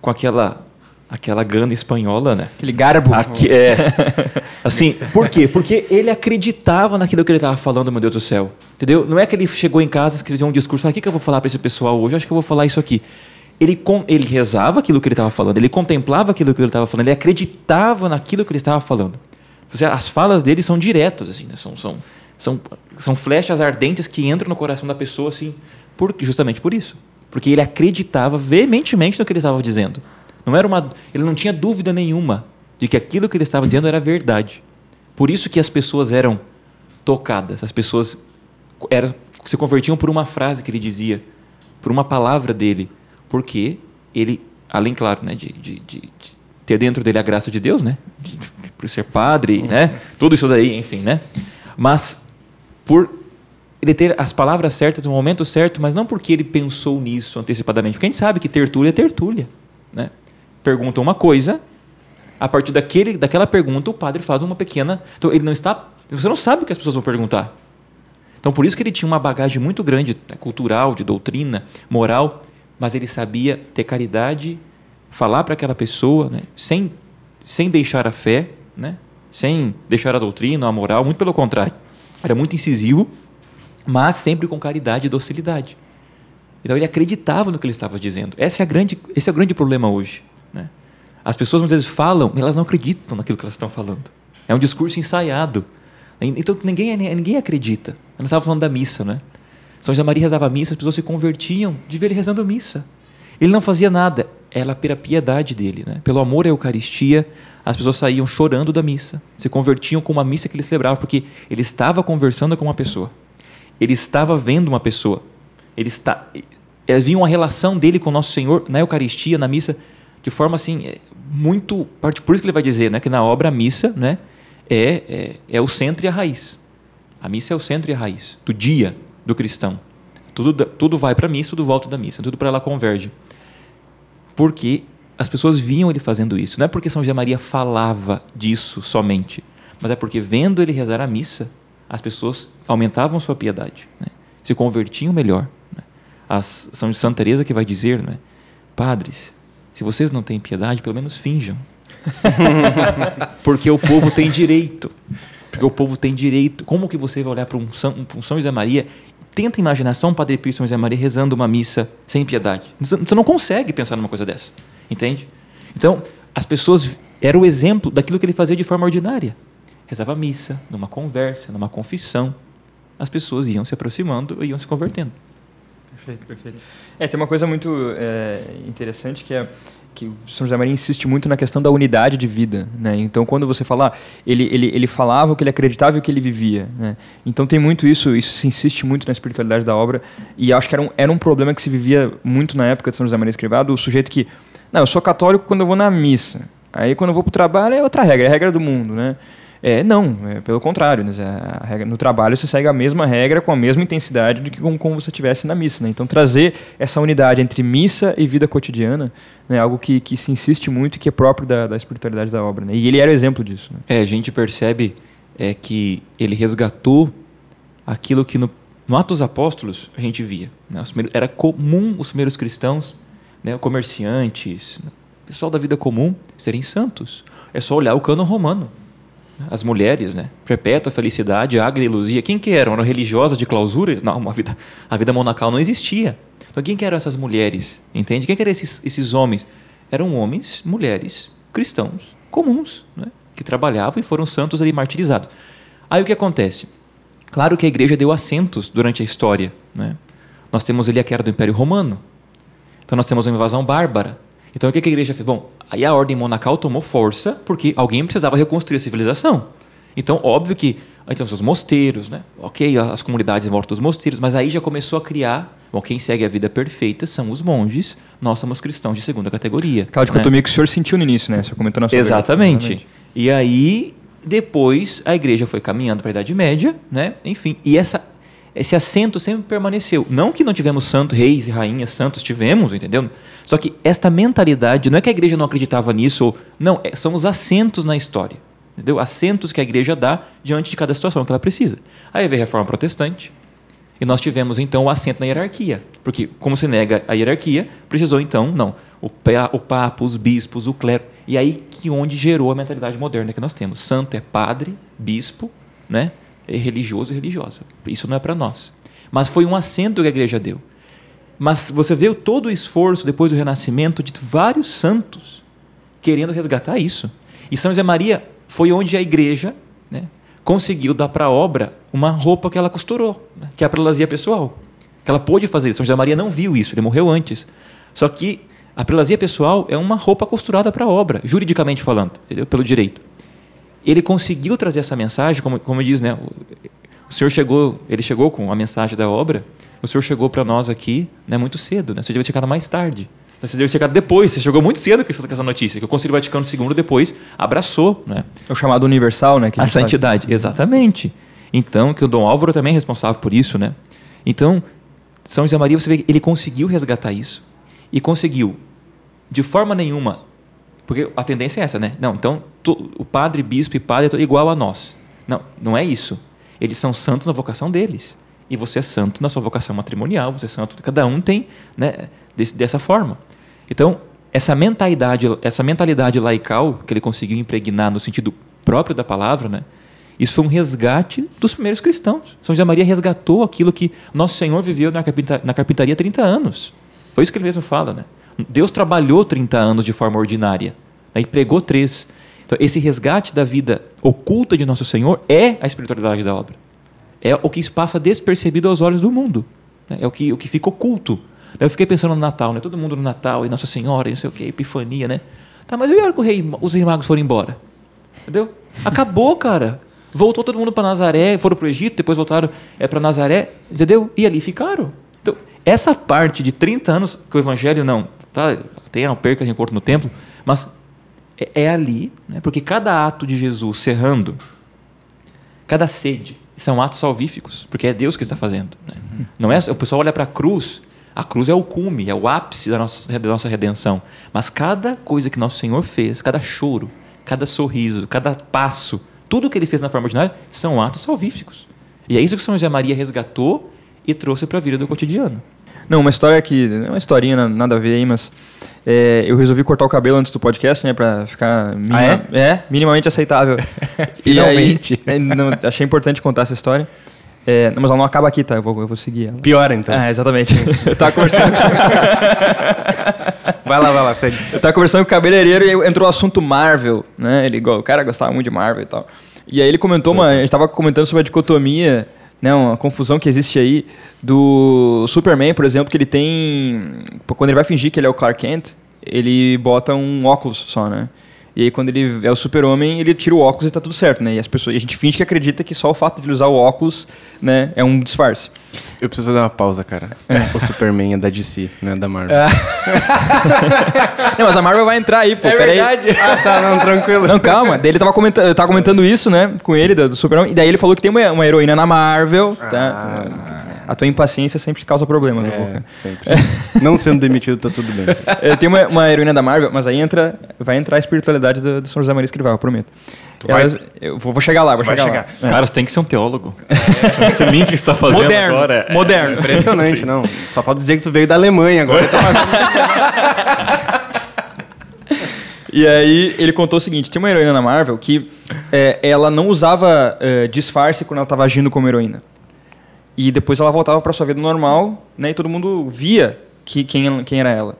Speaker 4: com aquela aquela gana espanhola, né?
Speaker 2: Aquele garbo.
Speaker 4: Aqui, é. Assim, por quê? Porque ele acreditava naquilo que ele estava falando, meu Deus do céu. Entendeu? Não é que ele chegou em casa, escreveu um discurso, ah, o que, que eu vou falar para esse pessoal hoje? Acho que eu vou falar isso aqui. Ele, com, ele rezava aquilo que ele estava falando, ele contemplava aquilo que ele estava falando, ele acreditava naquilo que ele estava falando. As falas dele são diretas, assim, né? são, são, são, são flechas ardentes que entram no coração da pessoa, assim, por, justamente por isso. Porque ele acreditava veementemente no que ele estava dizendo. Não era uma, ele não tinha dúvida nenhuma de que aquilo que ele estava dizendo era verdade. Por isso que as pessoas eram tocadas, as pessoas eram, se convertiam por uma frase que ele dizia, por uma palavra dele, porque ele, além, claro, né, de, de, de, de ter dentro dele a graça de Deus, né, por ser padre, né, tudo isso daí, enfim, né, mas por ele ter as palavras certas no momento certo, mas não porque ele pensou nisso antecipadamente, porque a gente sabe que tertúlia é tertúlia, né? Pergunta uma coisa, a partir daquele, daquela pergunta o padre faz uma pequena. Então ele não está. Você não sabe o que as pessoas vão perguntar. Então por isso que ele tinha uma bagagem muito grande, né, cultural, de doutrina, moral, mas ele sabia ter caridade, falar para aquela pessoa, né, sem, sem deixar a fé, né, sem deixar a doutrina, a moral, muito pelo contrário. Era muito incisivo, mas sempre com caridade e docilidade. Então ele acreditava no que ele estava dizendo. Esse é, a grande, esse é o grande problema hoje. As pessoas muitas vezes falam, elas não acreditam naquilo que elas estão falando. É um discurso ensaiado. Então ninguém, ninguém acredita. Nós estávamos falando da missa, né? São José Maria rezava missa, as pessoas se convertiam de ver ele rezando missa. Ele não fazia nada, era pela piedade dele, né? pelo amor à Eucaristia. As pessoas saíam chorando da missa, se convertiam com uma missa que ele celebrava, porque ele estava conversando com uma pessoa. Ele estava vendo uma pessoa. Ele está, havia uma relação dele com o nosso Senhor na Eucaristia, na missa, de forma assim é, muito por isso que ele vai dizer, né, que na obra a missa, né, é, é, é o centro e a raiz. A missa é o centro e a raiz do dia do cristão. Tudo, tudo vai para a missa, tudo volta da missa, tudo para ela converge. Porque as pessoas viam ele fazendo isso. Não é porque São José Maria falava disso somente, mas é porque vendo ele rezar a missa, as pessoas aumentavam sua piedade, né? se convertiam melhor. Né? As, São Santa Teresa que vai dizer, né? padres, se vocês não têm piedade, pelo menos finjam. porque o povo tem direito. Porque o povo tem direito. Como que você vai olhar para um São, um São José Maria tenta imaginar São Padre Pio e São José Maria rezando uma missa sem piedade. Você não consegue pensar numa coisa dessa. Entende? Então, as pessoas era o exemplo daquilo que ele fazia de forma ordinária. Rezava missa, numa conversa, numa confissão. As pessoas iam se aproximando e iam se convertendo.
Speaker 2: Perfeito, perfeito. É, tem uma coisa muito é, interessante que é que o São José Maria insiste muito na questão da unidade de vida, né? Então, quando você fala, ele, ele, ele falava o que ele acreditava e o que ele vivia, né? Então, tem muito isso, isso se insiste muito na espiritualidade da obra, e acho que era um, era um problema que se vivia muito na época de São José Maria Escrivado, o sujeito que, não, eu sou católico quando eu vou na missa, aí quando eu vou para o trabalho é outra regra, é a regra do mundo, né? É, não, é pelo contrário. Né? Regra, no trabalho você segue a mesma regra com a mesma intensidade do que como, como você tivesse na missa. Né? Então trazer essa unidade entre missa e vida cotidiana é né? algo que, que se insiste muito e que é próprio da, da espiritualidade da obra. Né? E ele era o exemplo disso. Né?
Speaker 4: É, a gente percebe é, que ele resgatou aquilo que no, no Atos Apóstolos a gente via. Né? Era comum os primeiros cristãos, né, comerciantes, pessoal da vida comum, serem santos. É só olhar o cano romano as mulheres, né? Perpétua felicidade, e Luzia. Quem que eram? Eram religiosas de clausura? Não, uma vida, a vida monacal não existia. Então quem que eram essas mulheres? Entende? Quem que eram esses, esses homens? Eram homens, mulheres, cristãos, comuns, né? que trabalhavam e foram santos ali martirizados. Aí o que acontece? Claro que a igreja deu assentos durante a história. Né? Nós temos ali a queda do Império Romano. Então nós temos uma invasão bárbara. Então o que a igreja fez? Bom, aí a ordem monacal tomou força porque alguém precisava reconstruir a civilização. Então, óbvio que então os mosteiros, né? Ok, as comunidades em volta dos mosteiros, mas aí já começou a criar. Bom, quem segue a vida perfeita são os monges. Nós somos cristãos de segunda categoria.
Speaker 2: Aquela dicotomia né? que o senhor sentiu no início, né? O senhor comentou na sua
Speaker 4: Exatamente. Exatamente. E aí depois a igreja foi caminhando para a Idade Média, né? Enfim, e essa esse assento sempre permaneceu. Não que não tivemos santos, reis e rainhas santos, tivemos, entendeu? Só que esta mentalidade, não é que a igreja não acreditava nisso, ou, não, é, são os assentos na história. Entendeu? Assentos que a igreja dá diante de cada situação que ela precisa. Aí veio a reforma protestante, e nós tivemos então o assento na hierarquia. Porque, como se nega a hierarquia, precisou então, não, o, o Papa, os bispos, o clero. E aí que onde gerou a mentalidade moderna que nós temos. Santo é padre, bispo, né? É religioso e religiosa. Isso não é para nós. Mas foi um assento que a igreja deu. Mas você vê todo o esforço depois do renascimento de vários santos querendo resgatar isso. E São José Maria foi onde a igreja né, conseguiu dar para a obra uma roupa que ela costurou, né, que é a prelazia pessoal. Que ela pôde fazer isso. São José Maria não viu isso, ele morreu antes. Só que a prelazia pessoal é uma roupa costurada para a obra, juridicamente falando, entendeu? pelo direito ele conseguiu trazer essa mensagem, como, como diz, né? O senhor chegou, ele chegou com a mensagem da obra. O senhor chegou para nós aqui, né, muito cedo, né? Você devia ter chegado mais tarde. Você devia ter chegado depois. Você chegou muito cedo com essa notícia. Que o Concílio Vaticano II depois abraçou, né?
Speaker 2: É o chamado universal, né?
Speaker 4: a, santidade, exatamente. Então, que o Dom Álvaro também é responsável por isso, né? Então, São José Maria, você vê, ele conseguiu resgatar isso e conseguiu, de forma nenhuma, porque a tendência é essa, né? Não, então tu, o padre, bispo e padre é igual a nós. Não, não é isso. Eles são santos na vocação deles. E você é santo na sua vocação matrimonial, você é santo. Cada um tem né, desse, dessa forma. Então, essa mentalidade, essa mentalidade laical que ele conseguiu impregnar no sentido próprio da palavra, né? Isso foi um resgate dos primeiros cristãos. São José Maria resgatou aquilo que nosso Senhor viveu na, carpinta, na carpintaria há 30 anos. Foi isso que ele mesmo fala, né? Deus trabalhou 30 anos de forma ordinária né? e pregou três. Então, esse resgate da vida oculta de nosso Senhor é a espiritualidade da obra. É o que passa despercebido aos olhos do mundo. Né? É o que, o que fica oculto. Eu fiquei pensando no Natal, né? Todo mundo no Natal, e Nossa Senhora, e não sei o que, Epifania, né? Tá, mas e a hora que rei, os reis magos foram embora? Entendeu? Acabou, cara. Voltou todo mundo para Nazaré, foram para o Egito, depois voltaram é, para Nazaré, entendeu? E ali ficaram. Então, essa parte de 30 anos que o Evangelho não, tá? Tem a perca de encontro no templo, mas é, é ali, né? porque cada ato de Jesus cerrando, cada sede, são atos salvíficos, porque é Deus que está fazendo. Né? Não é, o pessoal olha para a cruz, a cruz é o cume, é o ápice da nossa, da nossa redenção. Mas cada coisa que nosso Senhor fez, cada choro, cada sorriso, cada passo, tudo que ele fez na forma ordinária são atos salvíficos. E é isso que São José Maria resgatou e trouxe para a vida do cotidiano.
Speaker 2: Não, uma história que. É uma historinha, nada a ver aí, mas. É, eu resolvi cortar o cabelo antes do podcast, né? Pra ficar. Minima,
Speaker 3: ah, é?
Speaker 2: é? minimamente aceitável.
Speaker 3: Finalmente.
Speaker 2: Aí, não, achei importante contar essa história. É, mas ela não acaba aqui, tá? Eu vou, eu vou seguir ela.
Speaker 1: Pior, então.
Speaker 2: É, exatamente. eu tava conversando.
Speaker 1: vai lá, vai lá, segue.
Speaker 2: Eu tava conversando com o cabeleireiro e entrou o assunto Marvel, né? Ele, o cara gostava muito de Marvel e tal. E aí ele comentou, uma, a gente tava comentando sobre a dicotomia, né? Uma confusão que existe aí do Superman, por exemplo, que ele tem. Quando ele vai fingir que ele é o Clark Kent, ele bota um óculos só, né? E aí, quando ele é o super-homem, ele tira o óculos e tá tudo certo, né? E as pessoas, e a gente finge que acredita que só o fato de ele usar o óculos, né, é um disfarce.
Speaker 1: Eu preciso fazer uma pausa, cara. É. O Superman é da DC, não é da Marvel.
Speaker 2: É. não, mas a Marvel vai entrar aí, pô.
Speaker 3: É verdade.
Speaker 1: Aí. Ah, tá, não, tranquilo.
Speaker 2: Não, calma. Daí ele tava comentando, eu tava comentando isso, né, com ele, do, do Super-Homem. E daí ele falou que tem uma, uma heroína na Marvel, tá? A tua impaciência sempre causa problemas, né,
Speaker 1: é, sempre. Não sendo demitido, tá tudo bem.
Speaker 2: É, tem uma, uma, heroína da Marvel, mas aí entra, vai entrar a espiritualidade do, do São José Maria Escrivá, eu prometo. Ela, eu vou, vou, chegar lá, vou chegar, chegar, lá.
Speaker 4: É. Cara, você tem que ser um teólogo. É. Esse link que você está fazendo
Speaker 2: moderno,
Speaker 4: agora.
Speaker 2: É, moderno.
Speaker 1: Impressionante, não. Só falta dizer que tu veio da Alemanha agora. Tá fazendo...
Speaker 2: E aí ele contou o seguinte: tinha uma heroína na Marvel que é, ela não usava é, disfarce quando ela estava agindo como heroína. E depois ela voltava para sua vida normal, né? E todo mundo via que, quem, quem era ela.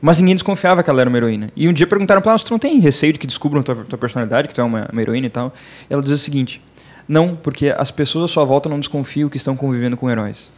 Speaker 2: Mas ninguém desconfiava que ela era uma heroína. E um dia perguntaram para ela, tu não tem receio de que descubram tua, tua personalidade, que tu é uma, uma heroína e tal? E ela diz o seguinte, não, porque as pessoas à sua volta não desconfiam que estão convivendo com heróis.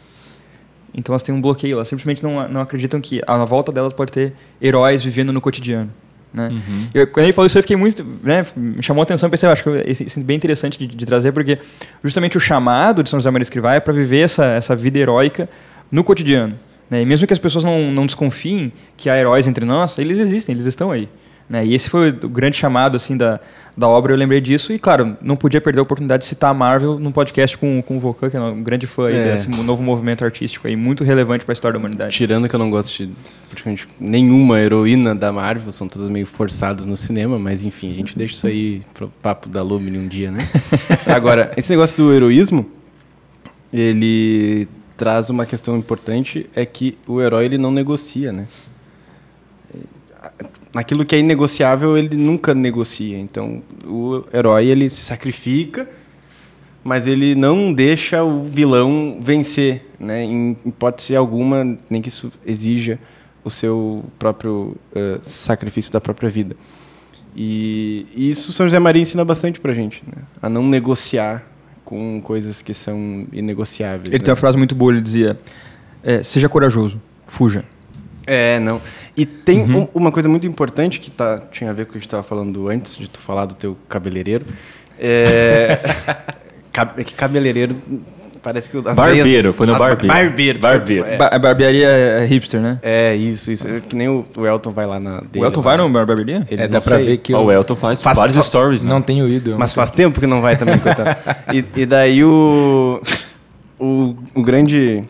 Speaker 2: Então elas têm um bloqueio, elas simplesmente não, não acreditam que à volta delas pode ter heróis vivendo no cotidiano. Né? Uhum. Eu, quando ele falou isso, eu fiquei muito. Né, me chamou a atenção, pensei, acho que é bem interessante de, de, trazer, porque justamente o chamado de São José Maria Escrivá é para viver essa, essa vida heróica no cotidiano. Né? E mesmo que as pessoas não, não desconfiem que há heróis entre nós, eles existem, eles estão aí. Né? E esse foi o grande chamado assim da, da obra, eu lembrei disso. E, claro, não podia perder a oportunidade de citar a Marvel num podcast com, com o Volcan, que é um grande fã é. desse novo movimento artístico aí, muito relevante para a história da humanidade.
Speaker 1: Tirando que eu não gosto de praticamente nenhuma heroína da Marvel, são todas meio forçadas no cinema, mas enfim, a gente deixa isso aí pro papo da Lumine um dia, né? Agora, esse negócio do heroísmo, ele traz uma questão importante, é que o herói ele não negocia, né? Naquilo que é inegociável ele nunca negocia. Então o herói ele se sacrifica, mas ele não deixa o vilão vencer, né? Em hipótese alguma, nem que isso exija o seu próprio uh, sacrifício da própria vida. E, e, isso São José Maria ensina bastante para gente, né? a não negociar com coisas que são inegociáveis.
Speaker 2: Ele
Speaker 1: né?
Speaker 2: tem uma frase muito boa, ele dizia: é, seja corajoso, fuja.
Speaker 1: É, não. E tem uhum. um, uma coisa muito importante que tá, tinha a ver com o que a gente estava falando antes de tu falar do teu cabeleireiro. É, é que cabeleireiro parece que
Speaker 4: as Barbeiro, veias, foi no barbeiro.
Speaker 1: Barbeiro.
Speaker 4: Barbeiro.
Speaker 2: É. Ba barbearia é hipster, né?
Speaker 1: É, isso, isso. É que nem o, o, Elton vai lá na
Speaker 2: dele, O Elton vai no barbearia?
Speaker 3: Ele é, dá pra ver que...
Speaker 4: Oh, o Elton faz, faz vários faz, stories,
Speaker 3: né? Não tenho ido.
Speaker 1: Mas faz tempo que não vai também, coitado. e, e daí o... O, o grande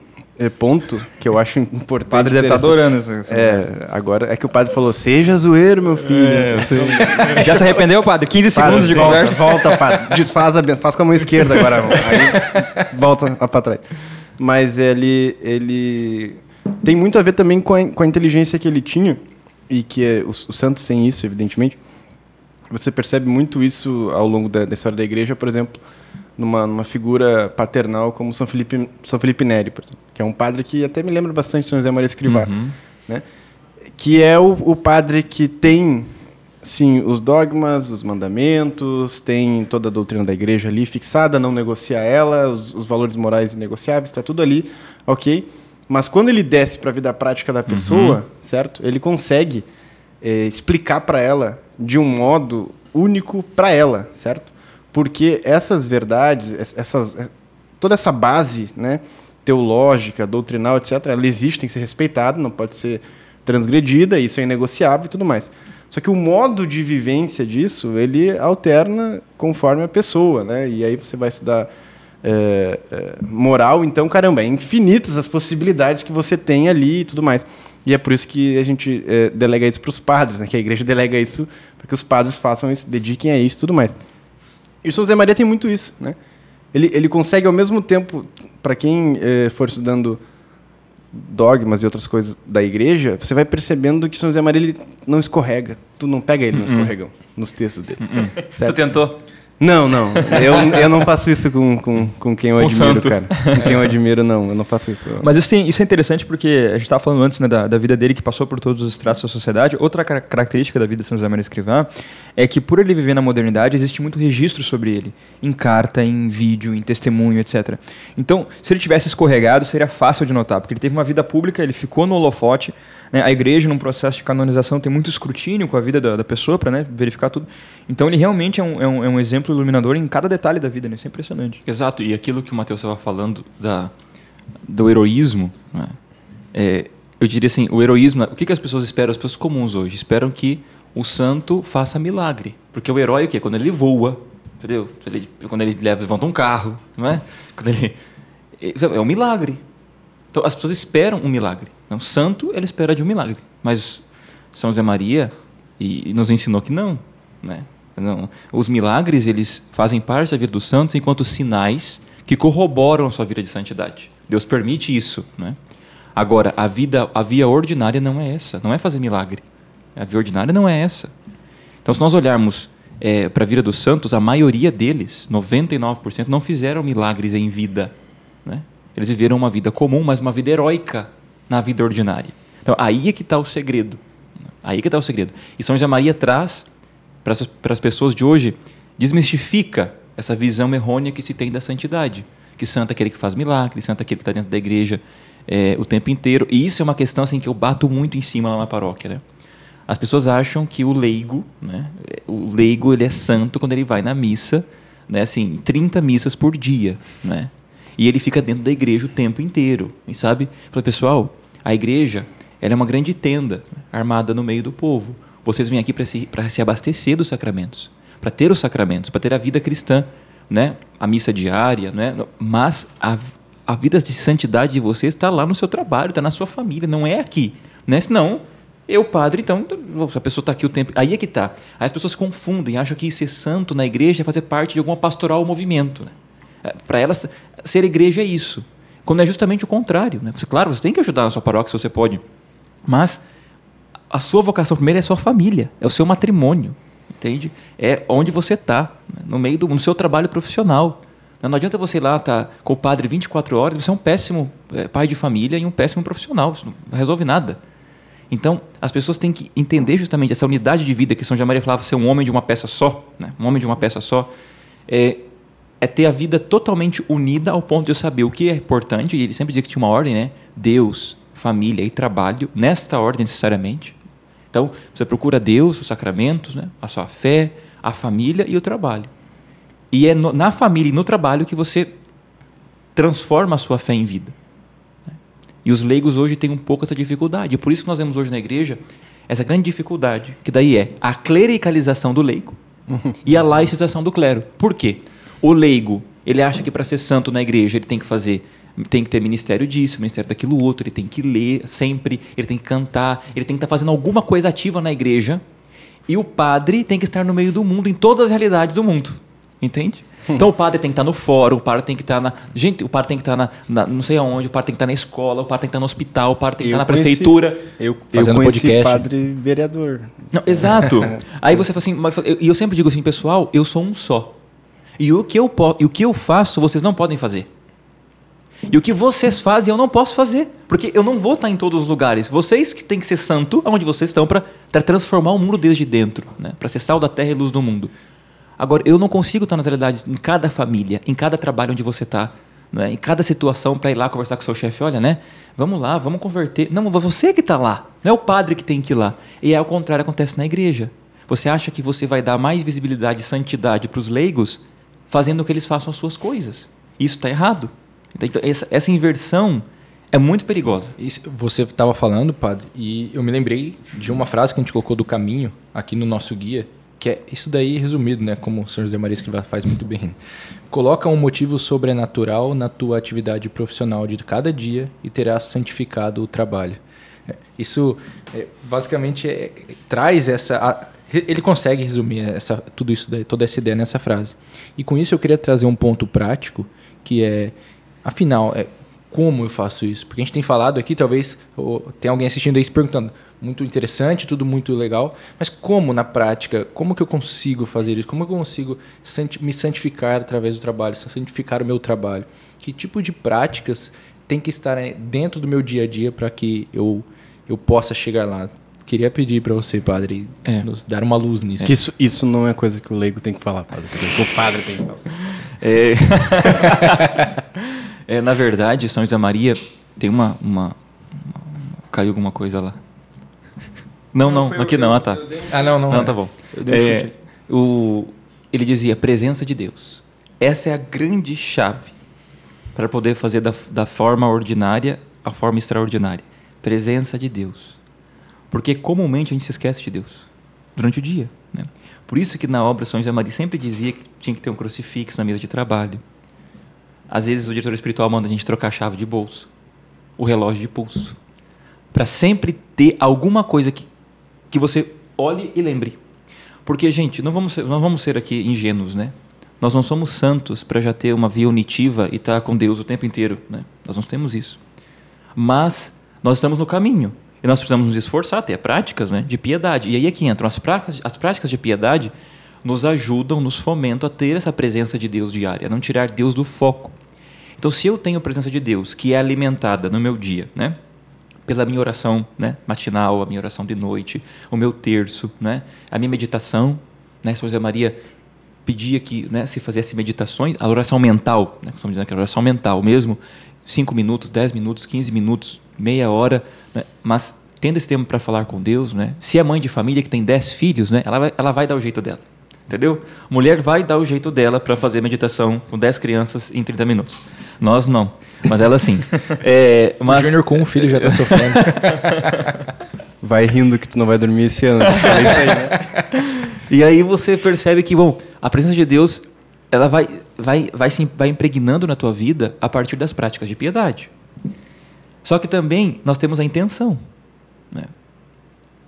Speaker 1: ponto que eu acho importante. O
Speaker 2: padre deve estar tá adorando isso.
Speaker 1: É, agora é que o padre falou: seja zoeiro, meu filho.
Speaker 2: É, Já se arrependeu, padre? 15 padre, segundos de
Speaker 1: volta,
Speaker 2: conversa.
Speaker 1: Volta, padre. Desfaz a, faz com a mão esquerda agora. Aí volta para trás. Mas ele, ele tem muito a ver também com a, com a inteligência que ele tinha, e que é, os, os santos têm isso, evidentemente. Você percebe muito isso ao longo da, da história da igreja, por exemplo numa, numa figura paternal como São Felipe, São Felipe Neri, por exemplo, que é um padre que até me lembra bastante São José Maria Escrivá,
Speaker 4: Uhum.
Speaker 1: né? que é o, o padre que tem sim os dogmas, os mandamentos, tem toda a doutrina da igreja ali fixada, não negocia ela, os, os valores morais inegociáveis, está tudo ali, ok. Mas quando ele desce para a vida prática da pessoa, certo? Ele consegue eh, explicar para ela de um modo único para ela, certo? Porque essas verdades, es- essas, eh, toda essa base, né, teológica, doutrinal, etc., ela existe, tem que ser respeitada, não pode ser transgredida, isso é inegociável e tudo mais. Só que o modo de vivência disso, ele alterna conforme a pessoa, né? E aí você vai estudar é, é, moral, então, caramba, é infinitas as possibilidades que você tem ali e tudo mais. E é por isso que a gente é, delega isso para os padres, né? Que a igreja delega isso para que os padres façam isso, dediquem a isso e tudo mais. E o São José Maria tem muito isso, né? Ele, ele consegue, ao mesmo tempo, para quem eh, for estudando dogmas e outras coisas da igreja, você vai percebendo que São José Maria ele não escorrega. Tu não pega ele no escorregão, nos textos dele.
Speaker 2: Tu
Speaker 1: Certo?
Speaker 2: tentou?
Speaker 1: Não, não. Eu, eu não faço isso com, com, com quem eu
Speaker 2: Com
Speaker 1: admiro,
Speaker 2: santo.
Speaker 1: cara. Com quem eu admiro, não. Eu não faço isso.
Speaker 2: Mas isso, tem- isso é interessante porque a gente estava falando antes né, da, da vida dele que passou por todos os estratos da sociedade. Outra cara- característica da vida de São José Maria Escrivá é que por ele viver na modernidade existe muito registro sobre ele, em carta, em vídeo, em testemunho, etc. Então, se ele tivesse escorregado, seria fácil de notar, porque ele teve uma vida pública, ele ficou no holofote. Né, a igreja, num processo de canonização, tem muito escrutínio com a vida da, da pessoa para verificar tudo. Então, ele realmente é um, é um- é um exemplo iluminador em cada detalhe da vida. Né? Isso é impressionante.
Speaker 4: Exato, e aquilo que o Matheus estava falando da, do heroísmo, né? É, eu diria assim, o heroísmo, o que, que as pessoas esperam, as pessoas comuns hoje? Esperam que o santo faça milagre. Porque o herói, o quê? Quando ele voa, entendeu? Ele- quando ele leva, levanta um carro, não é? Quando ele, é um milagre. Então, as pessoas esperam um milagre. O santo, ele espera de um milagre. Mas São José Maria e, e nos ensinou que não, né? Não. Os milagres, eles fazem parte da vida dos santos enquanto sinais que corroboram a sua vida de santidade. Deus permite isso, né? Agora, a vida, a via ordinária não é essa, não é fazer milagre. A via ordinária não é essa. Então, se nós olharmos para a vida dos santos, a maioria deles, 99%, não fizeram milagres em vida. Né? Eles viveram uma vida comum, mas uma vida heróica na vida ordinária. Então, aí é que está o segredo. Aí é que está o segredo. E São José Maria traz para as pessoas de hoje, desmistifica essa visão errônea que se tem da santidade. Que santo é aquele que faz milagre, santo é aquele que está dentro da igreja é, o tempo inteiro. E isso é uma questão assim, que eu bato muito em cima lá na paróquia. Né? As pessoas acham que o leigo, né, o leigo ele é santo quando ele vai na missa, né, assim, 30 missas por dia, né? E ele fica dentro da igreja o tempo inteiro, e sabe? Falei, pessoal, a igreja, ela é uma grande tenda armada no meio do povo. Vocês vêm aqui para se, se abastecer dos sacramentos, para ter os sacramentos, para ter a vida cristã, né? A missa diária, né? Mas a, a vida de santidade de vocês está lá no seu trabalho, está na sua família, não é aqui, né? Senão eu, padre, então, a pessoa está aqui o tempo. Aí é que está. As pessoas confundem, acham que ser santo na igreja é fazer parte de alguma pastoral movimento. Né? Para elas, ser igreja é isso. Quando é justamente o contrário. Né? Você, claro, você tem que ajudar na sua paróquia se você pode. Mas a sua vocação primeiro é a sua família, é o seu matrimônio. Entende? É onde você está, no meio do no seu trabalho profissional. Não adianta você ir lá estar tá, com o padre 24 horas, você é um péssimo é, pai de família e um péssimo profissional. Isso não resolve nada. Então, as pessoas têm que entender justamente essa unidade de vida que São José Maria falava ser um homem de uma peça só, né? um homem de uma peça só, é, é, ter a vida totalmente unida ao ponto de eu saber o que é importante, e ele sempre dizia que tinha uma ordem, né? Deus, família e trabalho, nesta ordem necessariamente. Então, você procura Deus, os sacramentos, né? a sua fé, a família e o trabalho. E é no, na família e no trabalho que você transforma a sua fé em vida. E os leigos hoje têm um pouco essa dificuldade. Por isso que nós vemos hoje na igreja essa grande dificuldade, que daí é a clericalização do leigo e a laicização do clero. Por quê? O leigo, ele acha que para ser santo na igreja ele tem que fazer, tem que ter ministério disso, ministério daquilo outro, ele tem que ler sempre, ele tem que cantar, ele tem que estar tá fazendo alguma coisa ativa na igreja. E o padre tem que estar no meio do mundo, em todas as realidades do mundo. Entende? Então o padre tem que estar no fórum, o padre tem que estar na. Gente, o padre tem que estar na, na não sei aonde, o padre tem que estar na escola, o padre tem que estar no hospital, o padre tem que
Speaker 1: Eu
Speaker 4: estar na
Speaker 1: conheci-
Speaker 4: prefeitura.
Speaker 1: Eu,
Speaker 3: Fazendo
Speaker 1: eu conheci
Speaker 3: podcast.
Speaker 1: padre vereador.
Speaker 4: Não, exato. Aí você fala assim, mas eu- e eu sempre digo assim, pessoal, eu sou um só. E o que eu, e o que eu faço, vocês não podem fazer. E o que vocês fazem, eu não posso fazer. Porque eu não vou estar em todos os lugares. Vocês que têm que ser santo onde vocês estão para transformar o mundo desde dentro. Né? Para ser sal da terra e luz do mundo. Agora, eu não consigo estar nas realidades em cada família, em cada trabalho onde você está. Né? Em cada situação para ir lá conversar com o seu chefe. Olha, né? Vamos lá, vamos converter. Não, você que está lá. Não é o padre que tem que ir lá. E é ao contrário acontece na igreja. Você acha que você vai dar mais visibilidade e santidade para os leigos fazendo que eles façam as suas coisas. Isso está errado. Então, essa, essa inversão é muito perigosa.
Speaker 3: Isso, você estava falando, padre, e eu me lembrei de uma frase que a gente colocou do caminho aqui no nosso guia, que é isso daí resumido, né? Como o Sr. José Maria Escrivá faz muito bem. Coloca um motivo sobrenatural na tua atividade profissional de cada dia e terás santificado o trabalho. É, isso é, basicamente é, traz essa. Ele consegue resumir essa, tudo isso, toda essa ideia nessa frase. E com isso eu queria trazer um ponto prático, que é Afinal, é, como eu faço isso? Porque a gente tem falado aqui, talvez tem alguém assistindo aí se perguntando, muito interessante, tudo muito legal, mas como na prática, como que eu consigo fazer isso? Como eu consigo me santificar através do trabalho, santificar o meu trabalho? Que tipo de práticas tem que estar dentro do meu dia a dia para que eu, eu possa chegar lá? Queria pedir para você, padre, é. nos dar uma luz nisso.
Speaker 1: Isso, isso não é coisa que o leigo tem que falar, padre. Isso é que o padre tem que falar.
Speaker 4: É... É, na verdade, São José Maria tem uma, uma, uma caiu alguma coisa lá. Não, não, não aqui não, ah tá.
Speaker 3: Ah, não, não.
Speaker 4: Não, é. tá bom. É, o, ele dizia presença de Deus. Essa é a grande chave para poder fazer da, da forma ordinária a forma extraordinária. Presença de Deus. Porque comumente a gente se esquece de Deus durante o dia. Né? Por isso que na obra São José Maria sempre dizia que tinha que ter um crucifixo na mesa de trabalho às vezes o diretor espiritual manda a gente trocar a chave de bolso, o relógio de pulso, para sempre ter alguma coisa que, que você olhe e lembre. Porque, gente, não vamos não vamos ser aqui ingênuos, né? Nós não somos santos para já ter uma via unitiva e estar tá com Deus o tempo inteiro, né? Nós não temos isso. Mas nós estamos no caminho e nós precisamos nos esforçar, ter práticas né, de piedade. E aí é que entram as práticas, as práticas de piedade nos ajudam, nos fomentam a ter essa presença de Deus diária, a não tirar Deus do foco. Então, se eu tenho a presença de Deus que é alimentada no meu dia, né? Pela minha oração né, matinal, a minha oração de noite, o meu terço, né, a minha meditação, né, São José Maria pedia que né, se fizesse meditações, a oração mental, né, estamos dizendo que é a oração mental mesmo, 5 minutos, 10 minutos, 15 minutos, meia hora, né, mas tendo esse tempo para falar com Deus, né, se é mãe de família que tem 10 filhos, né, ela, vai, ela vai dar o jeito dela. Entendeu? Mulher vai dar o jeito dela para fazer meditação com 10 crianças em 30 minutos. Nós não. Mas ela sim. É, mas...
Speaker 3: O Júnior com um filho já está sofrendo.
Speaker 1: vai rindo que tu não vai dormir esse ano. É isso aí, né?
Speaker 4: E aí você percebe que, bom, a presença de Deus ela vai, vai, vai, se, vai impregnando na tua vida a partir das práticas de piedade. Só que também nós temos a intenção. Né?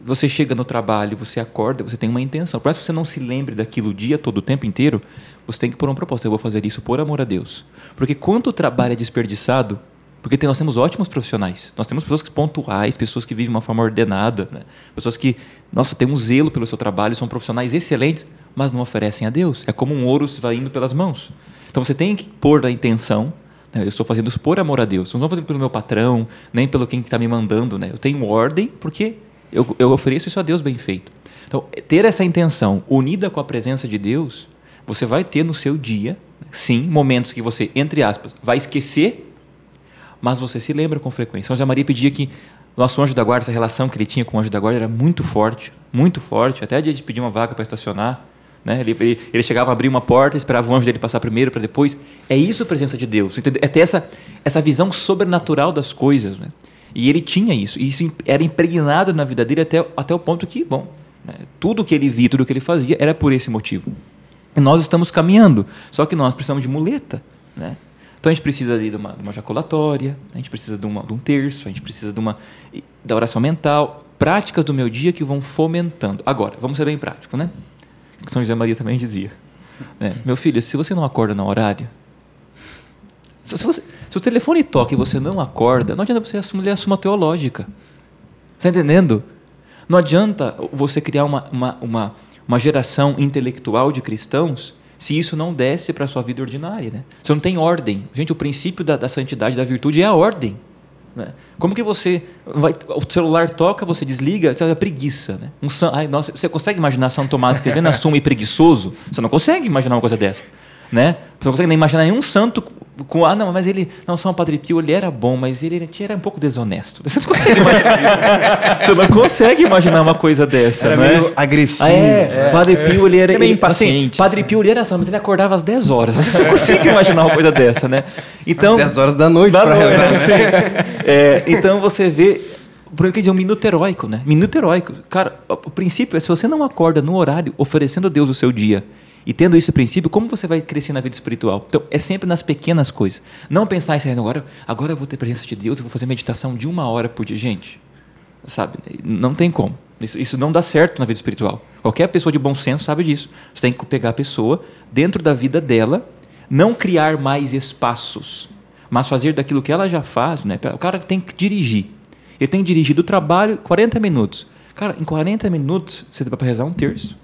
Speaker 4: Você chega no trabalho, você acorda, você tem uma intenção. Por mais que você não se lembre daquilo o dia todo, o tempo inteiro, você tem que pôr um propósito. Eu vou fazer isso por amor a Deus. Porque quanto trabalho é desperdiçado, porque tem, nós temos ótimos profissionais. Nós temos pessoas pontuais, pessoas que vivem de uma forma ordenada, né? pessoas que, nossa, têm um zelo pelo seu trabalho, são profissionais excelentes, mas não oferecem a Deus. É como um ouro se vai indo pelas mãos. Então você tem que pôr a intenção né? eu estou fazendo isso por amor a Deus. Não estou fazendo pelo meu patrão, nem pelo quem está me mandando. Né? Eu tenho ordem porque eu, eu ofereço isso a Deus bem feito. Então, ter essa intenção unida com a presença de Deus, você vai ter no seu dia, sim, momentos que você, entre aspas, vai esquecer, mas você se lembra com frequência. São José Maria pedia que nosso anjo da guarda, essa relação que ele tinha com o anjo da guarda era muito forte, muito forte. Até a dia de pedir uma vaca para estacionar, né? Ele, ele, ele, chegava a abrir uma porta, esperava o anjo dele passar primeiro para depois. É isso a presença de Deus. É ter essa, essa visão sobrenatural das coisas. Né? E ele tinha isso. E isso era impregnado na vida dele até, até o ponto que, bom, né, tudo que ele via, tudo que ele fazia era por esse motivo. E nós estamos caminhando, só que nós precisamos de muleta. Né? Então a gente precisa ali de uma, de uma jaculatória, a gente precisa de, uma, de um terço, a gente precisa de uma da oração mental, práticas do meu dia que vão fomentando. Agora, vamos ser bem práticos, né? São José Maria também dizia. Né? Meu filho, se você não acorda no horário, se, você, se o telefone toca e você não acorda, não adianta você assumir a suma teológica. Está entendendo? Não adianta você criar uma, uma, uma, uma geração intelectual de cristãos se isso não desce para a sua vida ordinária. Né? Você não tem ordem. Gente, o princípio da, da santidade, da virtude é a ordem. Né? Como que você vai, o celular toca, você desliga, você é preguiça, né? Um, ai, nossa, você consegue imaginar São Tomás escrevendo a Suma e preguiçoso? Você não consegue imaginar uma coisa dessa, né? Você não consegue nem imaginar nenhum santo com ah não, mas ele não São Padre Pio ele era bom, mas ele, ele era um pouco desonesto. Você não consegue imaginar Você não consegue imaginar uma coisa dessa,
Speaker 1: era
Speaker 4: né?
Speaker 1: meio agressivo.
Speaker 4: Ah, é, é, Padre Pio ele era,
Speaker 2: ele,
Speaker 4: ele,
Speaker 2: impaciente.
Speaker 4: Assim, Padre Pio ele era assim, mas ele acordava às 10 horas. Você não consegue imaginar uma coisa dessa, né?
Speaker 1: Então, às 10 horas da noite para rezar.
Speaker 4: Né? É, então você vê por que dizer um minuto heróico, né? Minuto heróico. Cara, o princípio é se você não acorda no horário oferecendo a Deus o seu dia e tendo esse princípio, como você vai crescer na vida espiritual? Então, é sempre nas pequenas coisas. Não pensar em agora, agora eu vou ter presença de Deus, eu vou fazer meditação de uma hora por dia. Gente, sabe? Não tem como. Isso, isso não dá certo na vida espiritual. Qualquer pessoa de bom senso sabe disso. Você tem que pegar a pessoa dentro da vida dela, não criar mais espaços, mas fazer daquilo que ela já faz. Né? O cara tem que dirigir. Ele tem que dirigir do trabalho 40 minutos. Cara, em 40 minutos você dá para rezar um terço.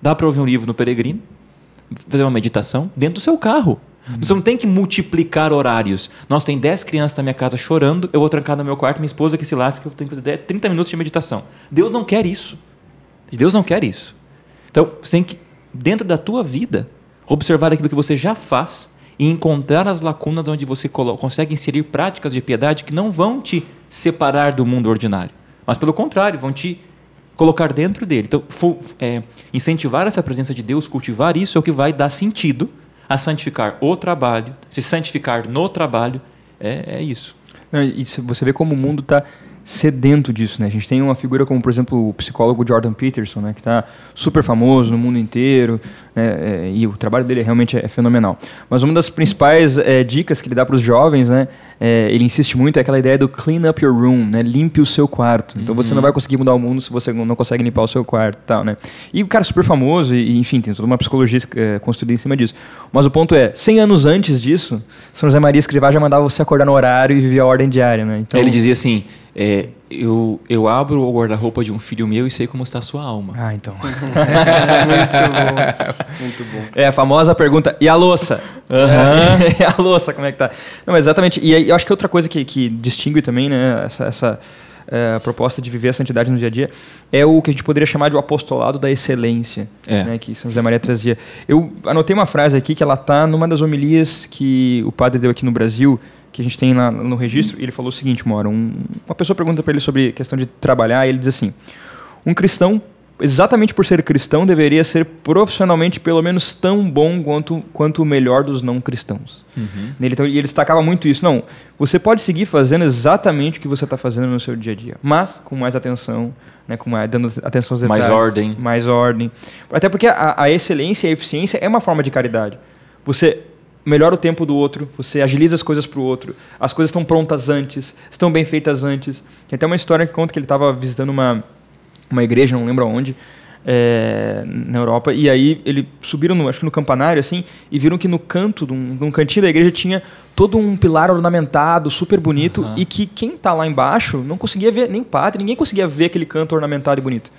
Speaker 4: Dá para ouvir um livro no peregrino, fazer uma meditação dentro do seu carro. Uhum. Você não tem que multiplicar horários. Nós tem 10 crianças na minha casa chorando, eu vou trancar no meu quarto, minha esposa que se lasca, eu tenho que fazer 30 minutos de meditação. Deus não quer isso. Deus não quer isso. Então, você tem que, dentro da tua vida, observar aquilo que você já faz e encontrar as lacunas onde você consegue inserir práticas de piedade que não vão te separar do mundo ordinário, mas pelo contrário, vão te colocar dentro dele. Então, é, incentivar essa presença de Deus, cultivar isso é o que vai dar sentido a santificar o trabalho, se santificar no trabalho, é, é isso.
Speaker 2: Não, você vê como o mundo está sedento disso, né? A gente tem uma figura como, por exemplo, o psicólogo Jordan Peterson, né, que está super famoso no mundo inteiro, né, é, e o trabalho dele realmente é, fenomenal. Mas uma das principais é, dicas que ele dá para os jovens, né, é, ele insiste muito é aquela ideia do clean up your room, né, limpe o seu quarto. Então uhum. você não vai conseguir mudar o mundo se você não consegue limpar o seu quarto, tal, né? E o cara super famoso e, enfim, tem toda uma psicologia é, construída em cima disso. Mas o ponto é, 100 anos antes disso, São José Maria Escrivá já mandava você acordar no horário e viver a ordem diária, né?
Speaker 4: Então, ele dizia assim, é, eu, eu abro o guarda-roupa de um filho meu e sei como está a sua alma.
Speaker 2: Ah, então.
Speaker 1: muito bom. Muito bom.
Speaker 2: É a famosa pergunta, e a louça?
Speaker 4: Uhum.
Speaker 2: e a louça, como é que tá? Não, exatamente. E eu acho que outra coisa que, que distingue também, né, essa, essa é, proposta de viver a santidade no dia a dia é o que a gente poderia chamar de o apostolado da excelência,
Speaker 4: é.
Speaker 2: né, que São José Maria trazia. Eu anotei uma frase aqui que ela está numa das homilias que o padre deu aqui no Brasil, que a gente tem lá no registro, e ele falou o seguinte, uma hora, um, uma pessoa pergunta para ele sobre questão de trabalhar, e ele diz assim, um cristão, exatamente por ser cristão, deveria ser profissionalmente pelo menos tão bom quanto, quanto o melhor dos não cristãos. Uhum. Ele, então, e ele destacava muito isso. Não, você pode seguir fazendo exatamente o que você está fazendo no seu dia a dia, mas com mais atenção, né, com mais, dando atenção aos detalhes.
Speaker 4: Mais ordem.
Speaker 2: Mais ordem. Até porque a, a excelência e a eficiência é uma forma de caridade. Você melhora o tempo do outro, você agiliza as coisas para o outro, as coisas estão prontas antes, estão bem feitas antes. Tem até uma história que conta que ele estava visitando uma, uma igreja, não lembro aonde, é, na Europa, e aí eles subiram, no, acho que no campanário, assim, e viram que no canto, num, num cantinho da igreja tinha todo um pilar ornamentado, super bonito, uhum. e que quem está lá embaixo não conseguia ver, nem padre, ninguém conseguia ver aquele canto ornamentado e bonito.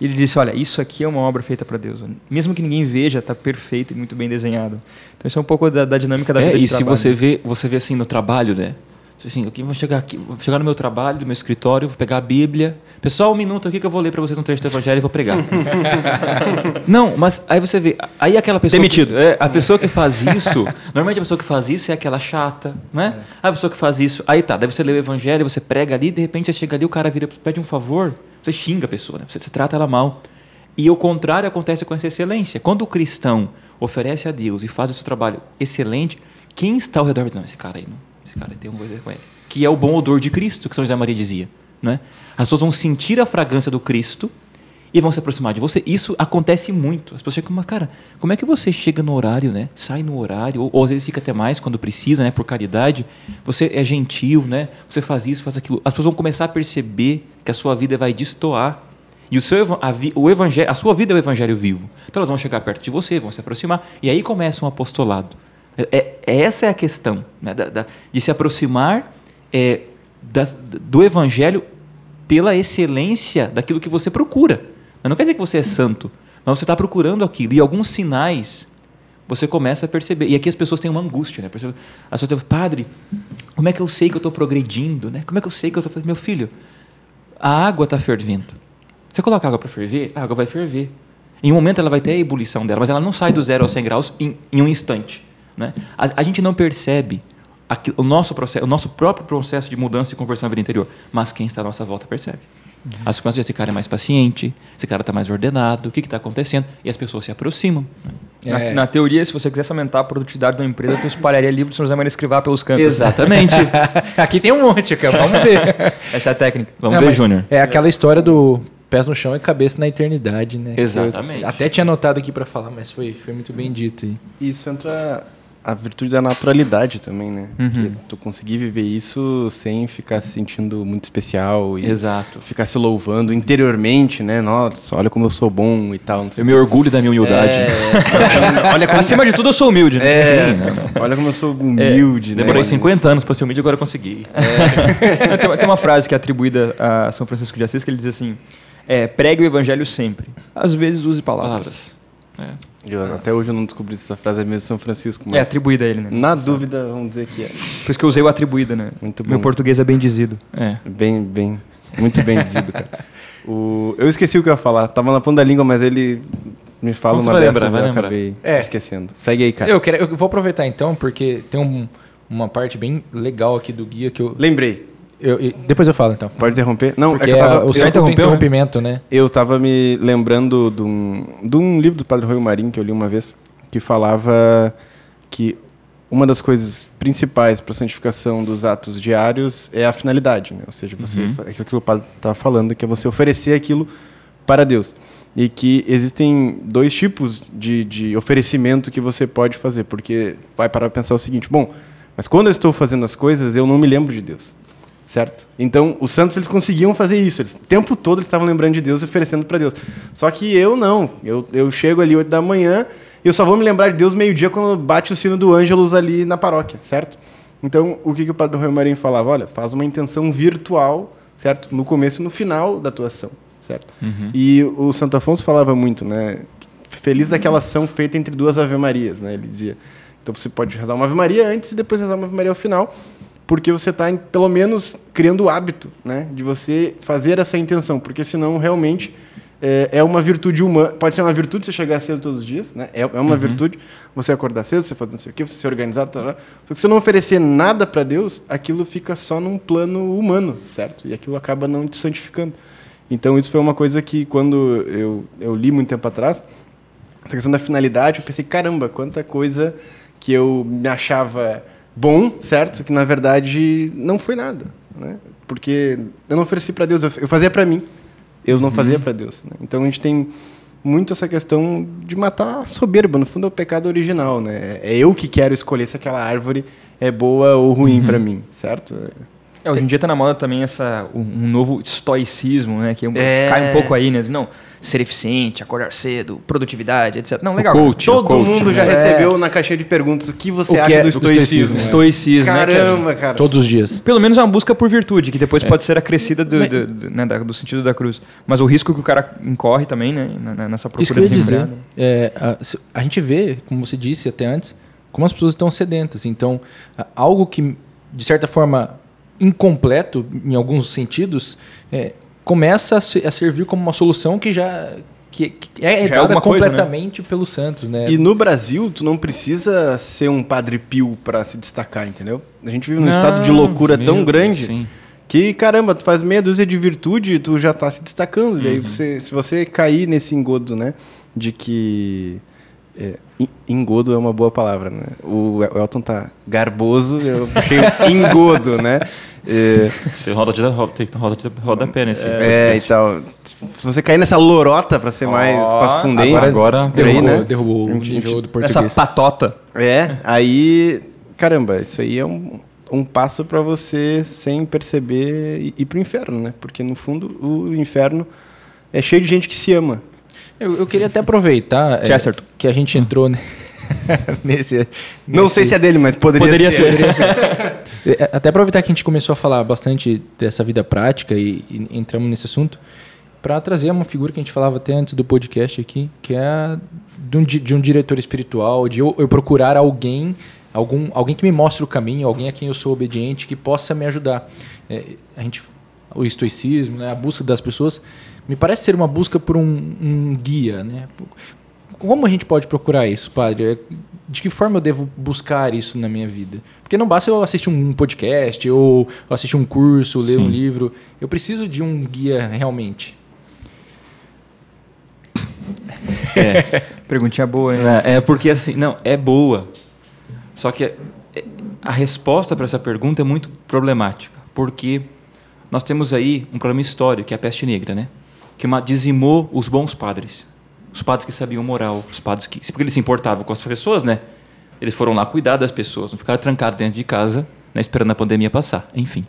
Speaker 2: E ele disse: Olha, isso aqui é uma obra feita para Deus. Mesmo que ninguém veja, está perfeito e muito bem desenhado. Então, isso é um pouco da, da dinâmica da
Speaker 4: é,
Speaker 2: vida
Speaker 4: E
Speaker 2: se
Speaker 4: trabalho. você vê, você vê assim no trabalho, né? Assim, eu vou chegar aqui, vou chegar no meu trabalho, no meu escritório, vou pegar a Bíblia. Pessoal, um minuto aqui que eu vou ler para vocês um trecho do Evangelho e vou pregar. Não, mas aí você vê, aí aquela pessoa
Speaker 2: demitido.
Speaker 4: Que, é, a pessoa que faz isso, normalmente a pessoa que faz isso é aquela chata, né? É. A pessoa que faz isso, aí tá, daí você lê o Evangelho, você prega ali, de repente você chega ali, o cara vira, pede um favor, você xinga a pessoa, né? você, você trata ela mal. E o contrário acontece com essa excelência. Quando o cristão oferece a Deus e faz o seu trabalho excelente, quem está ao redor não, esse cara aí, não, esse cara tem uma coisa com ele. Que é o bom odor de Cristo, que São José Maria dizia. Né? As pessoas vão sentir a fragrância do Cristo e vão se aproximar de você. Isso acontece muito. As pessoas chegam, mas cara, como é que você chega no horário, né? Sai no horário, ou, ou, às vezes fica até mais quando precisa, né? Por caridade. Você é gentil, né? Você faz isso, faz aquilo. As pessoas vão começar a perceber que a sua vida vai destoar e o seu, a, o evangelho, a sua vida é o evangelho vivo. Então elas vão chegar perto de você, vão se aproximar, e aí começa um apostolado. É, é essa é a questão, né, da, da, de se aproximar é, do evangelho pela excelência daquilo que você procura. Não quer dizer que você é santo, mas você está procurando aquilo. E alguns sinais você começa a perceber. E aqui as pessoas têm uma angústia, né? As pessoas dizem, padre, como é que eu sei que eu estou progredindo, né? Como é que eu sei que eu estou... Meu filho, a água está fervendo. Você coloca água para ferver, a água vai ferver. Em um momento ela vai ter a ebulição dela, mas ela não sai do zero aos 100 graus em, em um instante. Né? A, a, gente não percebe o, nosso processo, o nosso próprio processo de mudança e conversão na vida interior, mas quem está à nossa volta percebe. Uhum. As coisas, esse cara é mais paciente, esse cara está mais ordenado, o que está acontecendo? E as pessoas se aproximam. Né?
Speaker 2: É. Na, na, teoria, se você quisesse aumentar a produtividade da empresa, tu espalharia livro de São José Maria Escrivá pelos cantos.
Speaker 4: Exatamente.
Speaker 3: Aqui tem um monte, cara. vamos ver.
Speaker 2: Essa é a técnica.
Speaker 4: Vamos Não, ver, Júnior.
Speaker 3: É aquela história do pés no chão e cabeça na eternidade, né?
Speaker 4: Exatamente.
Speaker 3: Eu até tinha anotado aqui para falar, mas foi, foi muito bem dito. Aí.
Speaker 1: Isso entra a virtude da naturalidade também, né?
Speaker 4: Uhum. Que
Speaker 1: tu conseguir viver isso sem ficar se sentindo muito especial e
Speaker 4: Exato.
Speaker 1: ficar se louvando interiormente, né? Nossa, olha como eu sou bom e tal.
Speaker 4: eu me orgulho da minha humildade.
Speaker 2: É, olha como... Acima de tudo eu sou humilde, né?
Speaker 1: É, Sim, né? olha como eu sou humilde, é,
Speaker 4: né? Demorei 50 anos para ser humilde, agora eu consegui.
Speaker 2: É. tem, tem uma frase que é atribuída a São Francisco de Assis que ele diz assim: é, pregue o evangelho sempre. Às vezes use palavras.
Speaker 1: palavras. É. Eu, até hoje eu não descobri se essa frase é mesmo São Francisco.
Speaker 2: é atribuída a ele, né?
Speaker 1: Na dúvida, vamos dizer que é.
Speaker 2: Por isso que eu usei o atribuída, né?
Speaker 1: Muito bom.
Speaker 2: Meu português é bem dizido.
Speaker 4: É.
Speaker 1: Bem, bem. Muito bem dizido, cara. O, eu esqueci o que eu ia falar. Tava na ponta da língua, mas ele me fala Vamos uma dessas lembrar, e eu lembrar. acabei é. esquecendo. Segue aí, cara.
Speaker 3: Eu, quero, eu vou aproveitar então, porque tem um, uma parte bem legal aqui do guia que eu...
Speaker 1: Lembrei.
Speaker 3: Eu, eu, depois eu falo, então.
Speaker 1: Pode interromper?
Speaker 3: Não, Porque é que eu tava, o seu interrompimento, né?
Speaker 1: Eu tava me lembrando de um, de um livro do Padre Rui Marim que eu li uma vez, que falava que uma das coisas principais para a santificação dos atos diários é a finalidade, né? ou seja, você uhum. é aquilo que o padre estava falando, que é você oferecer aquilo para Deus. E que existem dois tipos de, de oferecimento que você pode fazer, porque vai para pensar o seguinte: bom, mas quando eu estou fazendo as coisas, eu não me lembro de Deus certo? Então, os santos eles conseguiam fazer isso. Eles, o tempo todo eles estavam lembrando de Deus e oferecendo para Deus. Só que eu não. Eu, eu chego ali 8 da manhã e eu só vou me lembrar de Deus meio-dia quando bate o sino do Ângelus ali na paróquia, certo? Então, o que, que o Padre Rui Marinho falava? Olha, faz uma intenção virtual, certo? No começo e no final da tua ação, certo?
Speaker 4: Uhum.
Speaker 1: E o Santo Afonso falava muito, né? Feliz daquela ação feita entre duas Ave Marias, né? Ele dizia. Então, você pode rezar uma Ave Maria antes e depois rezar uma Ave Maria ao final porque você está, pelo menos, criando o hábito né, de você fazer essa intenção, porque senão, realmente, é, é, uma virtude humana. Pode ser uma virtude você chegar cedo todos os dias, né? é, é uma uhum. virtude você acordar cedo, você fazer não sei o quê, você se organizar, tá. só que se você não oferecer nada para Deus, aquilo fica só num plano humano, certo? E aquilo acaba não te santificando. Então, isso foi uma coisa que, quando eu, eu li muito tempo atrás, essa questão da finalidade, eu pensei, caramba, quanta coisa que eu me achava bom, certo? Que na verdade não foi nada, né? Porque eu não ofereci para Deus, eu fazia para mim. Eu não uhum. fazia para Deus. Né? Então a gente tem muito essa questão de matar a soberba. No fundo é o pecado original, né? É eu que quero escolher se aquela árvore é boa ou ruim uhum. para mim, certo?
Speaker 2: É, hoje em dia está na moda também essa, um, novo estoicismo, né? Que é, cai um pouco aí, né? Não, ser eficiente, acordar cedo, produtividade, etc. Não, legal.
Speaker 1: Coach, Todo coach, mundo né? já é. recebeu na caixinha de perguntas o que você o acha é do estoicismo.
Speaker 2: Estoicismo,
Speaker 1: né, Caramba, cara?
Speaker 3: Todos os dias.
Speaker 2: Pelo menos é uma busca por virtude, que depois é. pode ser acrescida do, do, do, né, do, sentido da cruz. Mas o risco que o cara incorre também, né? Nessa procura
Speaker 3: Isso que eu ia dizer. É, a, a gente vê, como você disse até antes, como as pessoas estão sedentas. Então, algo que, de certa forma, incompleto em alguns sentidos, é, começa a, se, a, servir como uma solução que já que, que é já é dada é completamente coisa, né? pelos santos, né?
Speaker 1: E no Brasil, tu não precisa ser um padre pio para se destacar, entendeu? A gente vive num não, estado de loucura tão grande Deus, que, caramba, tu faz meia dúzia de virtude e tu já está se destacando. Uhum. E aí, uhum. você, se você cair nesse engodo, né, de que é, engodo é uma boa palavra, né? O Elton tá garboso, eu puxei engodo, né?
Speaker 4: É, tem roda de roda, tem roda de rodapé nesse.
Speaker 1: É, então. Se você cair nessa lorota para ser oh, mais espaço fundente.
Speaker 4: Agora, agora
Speaker 3: derrubou, né? derrubou o nível do português.
Speaker 2: Essa patota.
Speaker 1: É, aí. Caramba, isso aí é um, um passo para você, sem perceber, ir pro inferno, né? Porque no fundo o inferno é cheio de gente que se ama.
Speaker 3: Eu, eu queria até aproveitar é, que a gente entrou nesse,
Speaker 1: Não sei se é dele, mas poderia,
Speaker 2: poderia
Speaker 1: ser.
Speaker 2: ser. Poderia ser.
Speaker 3: É, até aproveitar que a gente começou a falar bastante dessa vida prática e, e entramos nesse assunto, para trazer uma figura que a gente falava até antes do podcast aqui, que é de um, de um diretor espiritual, de eu, eu, procurar alguém, algum, alguém que me mostre o caminho, alguém a quem eu sou obediente, que possa me ajudar. É, a gente, o estoicismo, né, a busca das pessoas, me parece ser uma busca por um, um guia. Né? Como a gente pode procurar isso, padre? De que forma eu devo buscar isso na minha vida? Porque não basta eu assistir um podcast, ou assistir um curso, ler Sim. um livro. Eu preciso de um guia realmente.
Speaker 2: É. Perguntinha boa, hein?
Speaker 4: É, é, porque assim, não, é boa. Só que é, a resposta para essa pergunta é muito problemática, porque nós temos aí um problema histórico, que é a peste negra, né? Que dizimou os bons padres. Os padres que sabiam moral, os padres que. Porque eles se importavam com as pessoas, né? Eles foram lá cuidar das pessoas, não ficaram trancados dentro de casa, né, esperando a pandemia passar. Enfim.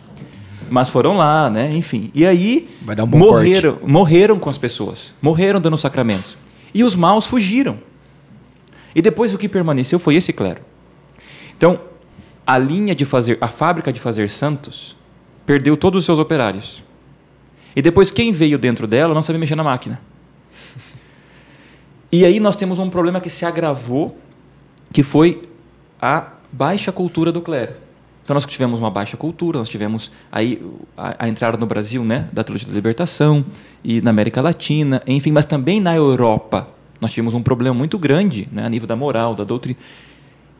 Speaker 4: Mas foram lá, né? Enfim. E aí
Speaker 3: um
Speaker 4: morreram, morreram com as pessoas. Morreram dando sacramentos. E os maus fugiram. E depois o que permaneceu foi esse clero. Então, a linha de fazer, a fábrica de fazer santos, perdeu todos os seus operários. E depois quem veio dentro dela não sabia mexer na máquina. E aí nós temos um problema que se agravou, que foi a baixa cultura do clero. Então nós tivemos uma baixa cultura, nós tivemos aí a, a, entrada no Brasil, né, da teologia da libertação e na América Latina, enfim, mas também na Europa nós tivemos um problema muito grande, né, a nível da moral, da doutrina.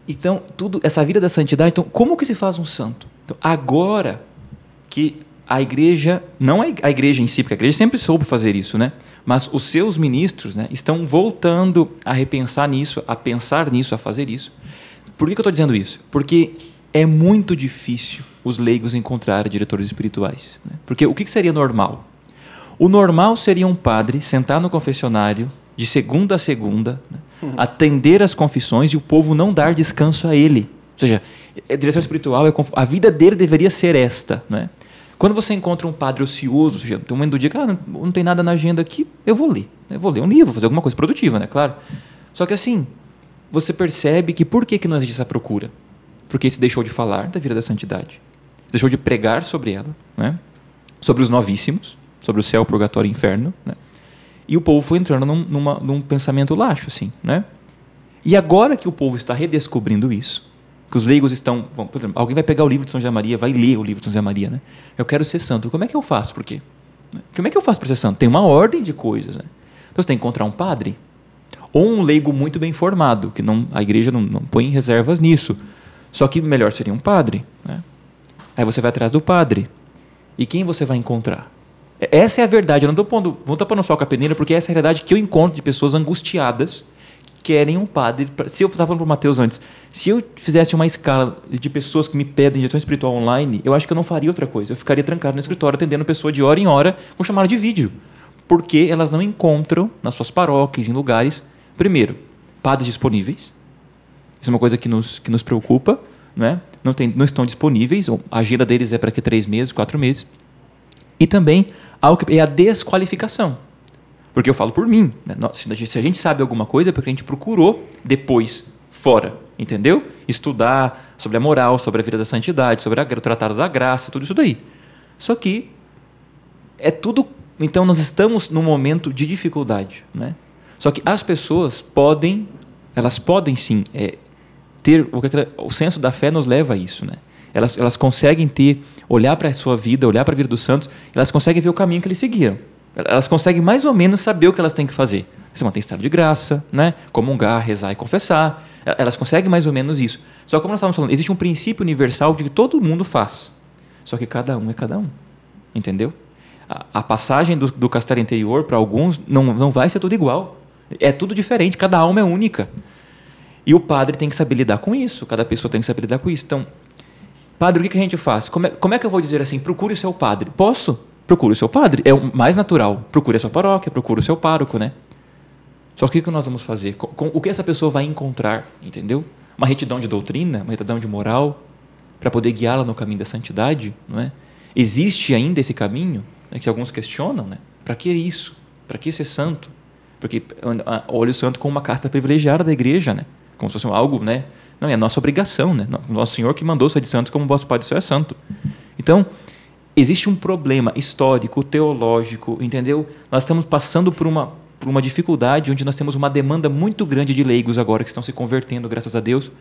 Speaker 4: Então tudo essa vida da santidade, então como que se faz um santo? Então, agora que a igreja, não a igreja em si, porque a igreja sempre soube fazer isso, né? Mas os seus ministros né, estão voltando a repensar nisso, a pensar nisso, a fazer isso. Por que, que eu estou dizendo isso? Porque é muito difícil os leigos encontrarem diretores espirituais. Né? Porque o que, que seria normal? O normal seria um padre sentar no confessionário de segunda a segunda, né, uhum. atender as confissões e o povo não dar descanso a ele. Ou seja, a direção espiritual, é, a vida dele deveria ser esta. Né? Quando você encontra um padre ocioso, ou seja, tem um momento do dia que ah, não, não tem nada na agenda aqui, eu vou ler. Eu vou ler um livro, fazer alguma coisa produtiva, né? Claro. Só que assim, você percebe que por que, que não existe essa procura? Porque se deixou de falar da vida da santidade. Se deixou de pregar sobre ela, né? sobre os novíssimos, sobre o céu, purgatório e inferno. Né? E o povo foi entrando num, numa, num pensamento laxo. Assim, né? E agora que o povo está redescobrindo isso, que os leigos estão. Bom, exemplo, alguém vai pegar o livro de São José Maria, vai ler o livro de São José Maria, né? Eu quero ser santo. Como é que eu faço? Por quê? Como é que eu faço para ser santo? Tem uma ordem de coisas. Né? Então você tem que encontrar um padre ou um leigo muito bem formado, que não, a igreja não, não põe reservas nisso. Só que melhor seria um padre. Né? Aí você vai atrás do padre. E quem você vai encontrar? Essa é a verdade. Eu não estou pondo, vou estar pondo só a peneira, porque essa é a realidade que eu encontro de pessoas angustiadas querem um padre. Pra, se eu estava falando para o Mateus antes, se eu fizesse uma escala de pessoas que me pedem direção espiritual online, eu acho que eu não faria outra coisa. Eu ficaria trancado no escritório atendendo pessoa de hora em hora com chamada de vídeo. Porque elas não encontram nas suas paróquias, em lugares, primeiro, padres disponíveis. Isso é uma coisa que nos, que nos preocupa. Né? Não, tem, não estão disponíveis, a agenda deles é para que três meses, quatro meses. E também é a desqualificação. Porque eu falo por mim. Né? Se a gente sabe alguma coisa, é porque a gente procurou depois, fora. Entendeu? Estudar sobre a moral, sobre a vida da santidade, sobre o tratado da graça, tudo isso daí. Só que é tudo. Então nós estamos num momento de dificuldade. Né? Só que as pessoas podem, elas podem sim é, ter. O, o senso da fé nos leva a isso. Né? Elas, elas conseguem ter, olhar para a sua vida, olhar para a vida dos santos, elas conseguem ver o caminho que eles seguiram. Elas conseguem mais ou menos saber o que elas têm que fazer. Se manter em estado de graça, né? comungar, rezar e confessar. Elas conseguem mais ou menos isso. Só que como nós estávamos falando, existe um princípio universal de que todo mundo faz. Só que cada um é cada um. Entendeu? A, a passagem do, do castelo interior, para alguns, não, não vai ser tudo igual. É tudo diferente, cada alma é única. E o padre tem que saber lidar com isso, cada pessoa tem que saber lidar com isso. Então, padre, o que a gente faz? Como é, como é que eu vou dizer assim, procure o seu padre? Posso? Procure o seu padre. É o mais natural. Procure a sua paróquia, procure o seu pároco, né? Só que o que nós vamos fazer? Com, com, o que essa pessoa vai encontrar, entendeu? Uma retidão de doutrina, uma retidão de moral, para poder guiá-la no caminho da santidade, não é? Existe ainda esse caminho, né, que alguns questionam, né? Para que isso? Para que ser santo? Porque olha o santo como uma casta privilegiada da igreja, né? Como se fosse algo, né? Não, é a nossa obrigação, né? Nosso Senhor que mandou ser de santo como vosso Pai do céu é santo. Então, existe um problema histórico, teológico, entendeu? Nós estamos passando por uma por uma dificuldade onde nós temos uma demanda muito grande de leigos agora que estão se convertendo, graças a Deus,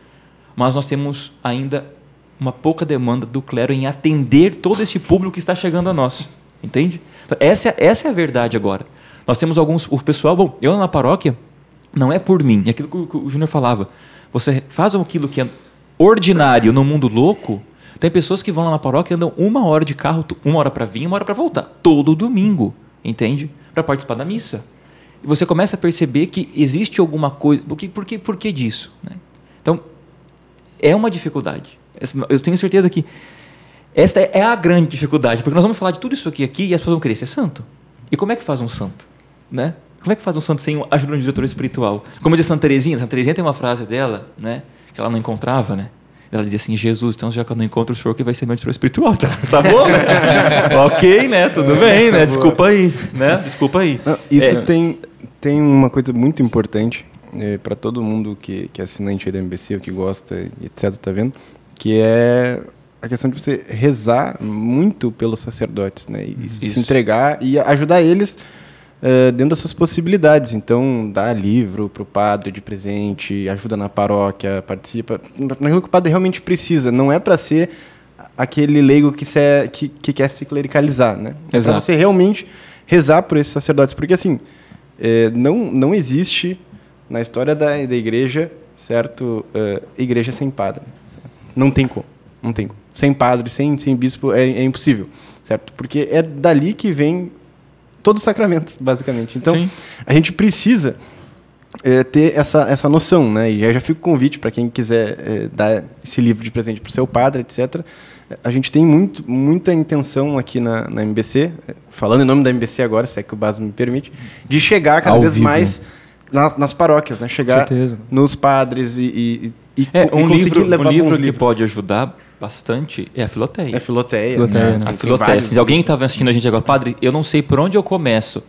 Speaker 4: mas nós temos ainda uma pouca demanda do clero em atender todo esse público que está chegando a nós. Entende? Essa, essa é a verdade agora. Nós temos alguns. O pessoal, bom, eu na paróquia, não é por mim, é aquilo que o Júnior falava. Você faz aquilo que é ordinário no mundo louco. Tem pessoas que vão lá na paróquia e andam uma hora de carro, uma hora para vir, uma hora para voltar, todo domingo, entende? Para participar da missa. E você começa a perceber que existe alguma coisa. Por que, por que, por que disso? Né? Então, é uma dificuldade. Eu tenho certeza que esta é a grande dificuldade, porque nós vamos falar de tudo isso aqui, aqui e as pessoas vão querer ser santo. E como é que faz um santo? Né? Como é que faz um santo sem ajuda de um diretor espiritual? Como diz Santa Teresinha, Santa Teresinha tem uma frase dela, né, que ela não encontrava, né? Ela dizia assim: Jesus, então já que eu não encontro o senhor, que vai ser meu diretor espiritual. Tá, tá bom? Né? ok, né? Tudo bem, né? Desculpa aí, né? Desculpa aí.
Speaker 1: Não, isso é. tem, tem uma coisa muito importante é, para todo mundo que, que é assinante da MBC, ou que gosta, etc., tá vendo? Que é a questão de você rezar muito pelos sacerdotes, né? E Isso. se entregar e ajudar eles uh, dentro das suas possibilidades. Então, dar livro para o padre de presente, ajuda na paróquia, participa naquilo que o padre realmente precisa. Não é para ser aquele leigo que, se, que, que, quer se clericalizar, né? É para você realmente rezar por esses sacerdotes, porque assim é, não não existe na história da, da igreja, certo, uh, igreja sem padre. Não tem como, não tem como sem padre, sem, sem bispo, é, é impossível, certo? Porque é dali que vem todos os sacramentos, basicamente. Então, Sim. a gente precisa é, ter essa, essa noção, né? E já, já fica o convite para quem quiser é, dar esse livro de presente para o seu padre, etc. A gente tem muito, muita intenção aqui na, na MBC, é, falando em nome da MBC agora, se é que o Bas me permite, de chegar cada Ao vez vivo. mais nas, nas, paróquias, né? Chegar nos padres e, e,
Speaker 4: e, é, um e livro, levar um livro que pode ajudar bastante é a Filoteia.
Speaker 1: É Filoteia.
Speaker 4: Filoteia né? A Filoteia. Se alguém está assistindo a gente agora, padre, eu não sei por onde eu começo.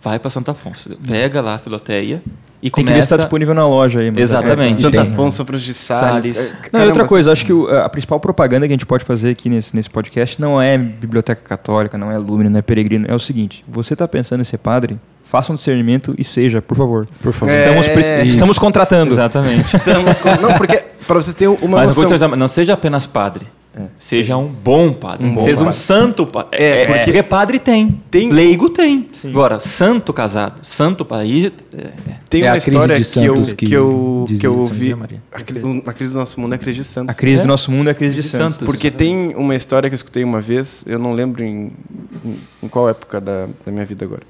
Speaker 4: Vai para Santo Afonso. Pega lá a Filoteia e
Speaker 2: tem começa... que ver se está disponível na loja aí.
Speaker 4: Exatamente.
Speaker 1: É, Santo Afonso, São Francisco de Sales. Sales.
Speaker 2: É, não, e outra coisa, acho que o, a principal propaganda que a gente pode fazer aqui nesse, nesse podcast não é biblioteca católica, não é Lumina, não é peregrino. É o seguinte, você está pensando em ser padre, faça um discernimento e seja, por favor.
Speaker 1: Por favor.
Speaker 2: Estamos, é, estamos contratando.
Speaker 4: Exatamente.
Speaker 1: estamos não, porque para você ter uma
Speaker 4: Mas noção... não seja apenas padre. É. Seja um bom padre. Um bom seja padre. um santo padre. É, é, porque, porque padre tem. tem. Leigo tem. Sim. Agora, santo casado, santo padre. É,
Speaker 1: tem é uma história que eu, que, que eu, que eu ouvi. A crise do nosso mundo é a crise de santos.
Speaker 2: A crise do nosso mundo é a crise de, de santos.
Speaker 1: Porque tem uma história que eu escutei uma vez, eu não lembro em, em qual época da, da minha vida agora.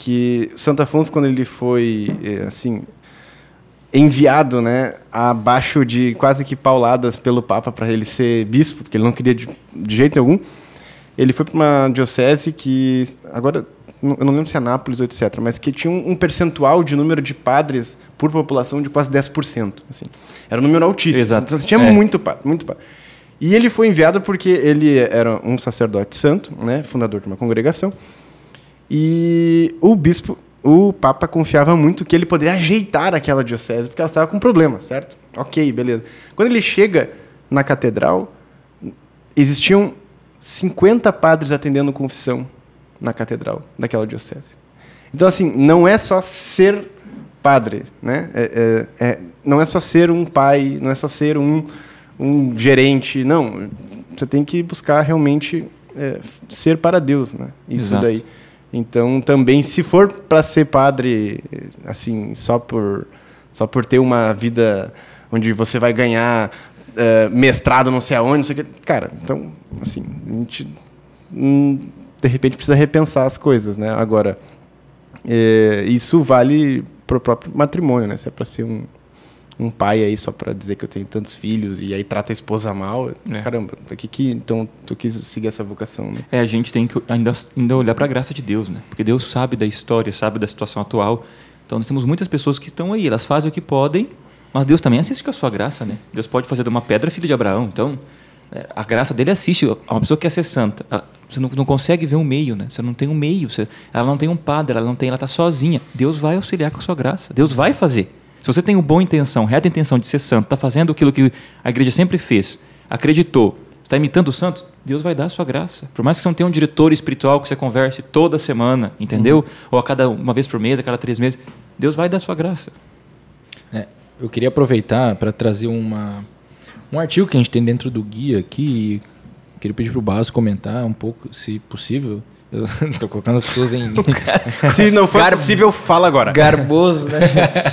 Speaker 1: Que Santo Afonso, quando ele foi, assim, enviado, né, abaixo de quase que pauladas pelo Papa para ele ser bispo, porque ele não queria de, de jeito algum. Ele foi para uma diocese que agora eu não lembro se é Nápoles ou etc, mas que tinha um, percentual de número de padres por população de quase 10%, assim. Era um número altíssimo.
Speaker 4: Exato.
Speaker 1: Então, tinha é. muito padre, muito padre. E ele foi enviado porque ele era um sacerdote santo, né, fundador de uma congregação. E o bispo o Papa confiava muito que ele poderia ajeitar aquela diocese, porque ela estava com problemas, certo? Ok, beleza. Quando ele chega na catedral, existiam 50 padres atendendo confissão na catedral daquela diocese. Então, assim, não é só ser padre, né? É, é, é, não é só ser um pai, não é só ser um, um gerente, não. Você tem que buscar realmente é, ser para Deus, né? Isso Exato. daí. Então, também, se for para ser padre, assim, só por, só por ter uma vida onde você vai ganhar uh, mestrado não sei aonde, não sei o que, cara, então, assim, a gente, hum, de repente, precisa repensar as coisas, né? Agora, é, isso vale para o próprio matrimônio, né? Se é para ser um, um pai aí só para dizer que eu tenho tantos filhos e aí trata a esposa mal. É. Caramba, que que então tu quis seguir essa vocação, né?
Speaker 4: É, a gente tem que ainda, ainda olhar para a graça de Deus, né? Porque Deus sabe da história, sabe da situação atual. Então nós temos muitas pessoas que estão aí, elas fazem o que podem, mas Deus também assiste com a sua graça, né? Deus pode fazer de uma pedra filho de Abraão. Então, é, a graça dele assiste. Uma pessoa que quer ser santa, você não, não, consegue ver um meio, né? Você não tem um meio, você, ela não tem um padre, ela não tem, ela está sozinha. Deus vai auxiliar com a sua graça. Deus vai fazer. Se você tem uma boa intenção, reta intenção de ser santo, está fazendo aquilo que a igreja sempre fez, acreditou, está imitando o santo, Deus vai dar a sua graça. Por mais que você não tenha um diretor espiritual que você converse toda semana, entendeu? Uhum. Ou a cada uma vez por mês, a cada três meses, Deus vai dar a sua graça.
Speaker 3: É, eu queria aproveitar para trazer uma, um artigo que a gente tem dentro do guia aqui. Queria pedir para o Basso comentar um pouco, se possível. Eu tô colocando as pessoas em.
Speaker 1: Se não for Gar... possível, fala agora.
Speaker 3: Garboso, né?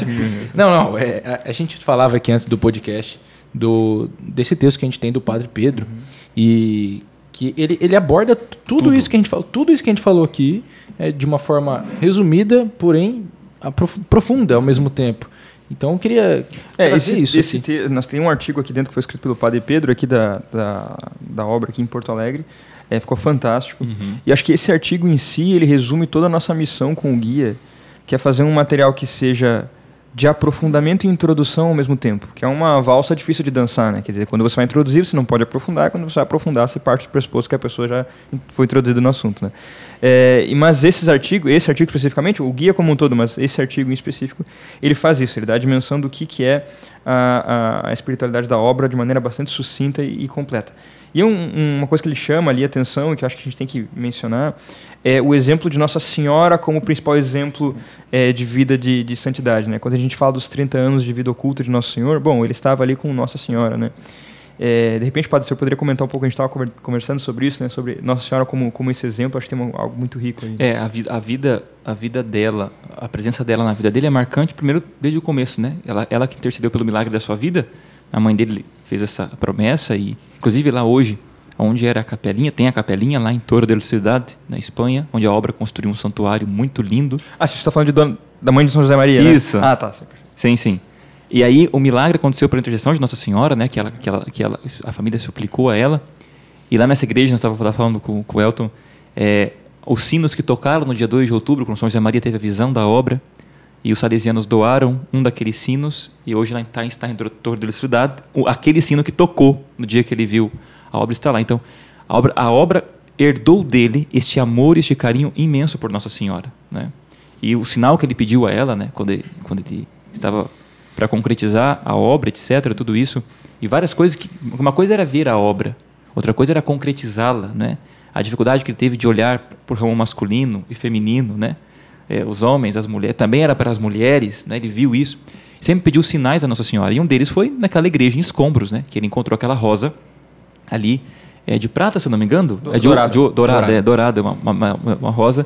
Speaker 3: não, não. É, a, a, gente falava aqui antes do podcast do, desse texto que a gente tem do Padre Pedro. Uhum. E que ele, ele aborda tudo, tudo, isso que a gente falou, tudo isso que a gente falou aqui é, de uma forma resumida, porém profunda ao mesmo tempo. Então eu queria
Speaker 2: é, esse, isso. Esse te, nós tem um artigo aqui dentro que foi escrito pelo Padre Pedro aqui da, da, da obra aqui em Porto Alegre. É, ficou fantástico. Uhum. E acho que esse artigo em si ele resume toda a nossa missão com o guia, que é fazer um material que seja de aprofundamento e introdução ao mesmo tempo, que é uma valsa difícil de dançar, né? Quer dizer, quando você vai introduzir, você não pode aprofundar, quando você vai aprofundar, você parte do pressuposto que a pessoa já foi introduzida no assunto, né? É, mas esses artigos, esse artigo especificamente, o guia como um todo, mas esse artigo em específico, ele faz isso, ele dá a dimensão do que, que é a, a, a espiritualidade da obra de maneira bastante sucinta e, e completa. E um, uma coisa que ele chama ali atenção e que eu acho que a gente tem que mencionar é o exemplo de Nossa Senhora como principal exemplo é, de vida de, de, santidade. Né? Quando a gente fala dos 30 anos de vida oculta de Nosso Senhor, bom, ele estava ali com Nossa Senhora. Né? É, de repente, Padre, o senhor poderia comentar um pouco, a gente estava conversando sobre isso, né? sobre Nossa Senhora como, como esse exemplo, acho que tem algo muito rico aí.
Speaker 4: É, a vida, a, vida, a vida dela, a presença dela na vida dele é marcante, primeiro, desde o começo. Né? Ela, ela que intercedeu pelo milagre da sua vida, a mãe dele fez essa promessa e, inclusive, lá hoje, onde era a capelinha, tem a capelinha lá em Torre da Cidade, na Espanha, onde a obra construiu um santuário muito lindo.
Speaker 2: Ah, você está falando de dona, da mãe de São José Maria,
Speaker 4: Isso.
Speaker 2: Né?
Speaker 4: Ah, tá. Sim, sim. E aí o milagre aconteceu pela intercessão de Nossa Senhora, né, que, ela, que, ela, que ela, a família suplicou a ela. E lá nessa igreja, nós estávamos falando com, com o Elton, é, os sinos que tocaram no dia 2 de outubro, quando São José Maria teve a visão da obra, e os salesianos doaram um daqueles sinos, e hoje lá está, está em Torre da Cidade, aquele sino que tocou no dia que ele viu a obra está lá. Então, a obra, a obra herdou dele este amor, este carinho imenso por Nossa Senhora, né? E o sinal que ele pediu a ela, né, quando ele, quando ele estava para concretizar a obra, etc, tudo isso, e várias coisas que uma coisa era ver a obra, outra coisa era concretizá-la, né? A dificuldade que ele teve de olhar o ramo masculino e feminino, né? É, os homens, as mulheres, também era para as mulheres, né? ele viu isso. Sempre pediu sinais a Nossa Senhora. E um deles foi naquela igreja em Escombros, né? que ele encontrou aquela rosa ali, é de prata, se não me engano. Do, é de, dourada. De, dourada, é dourada, uma, uma, uma, rosa.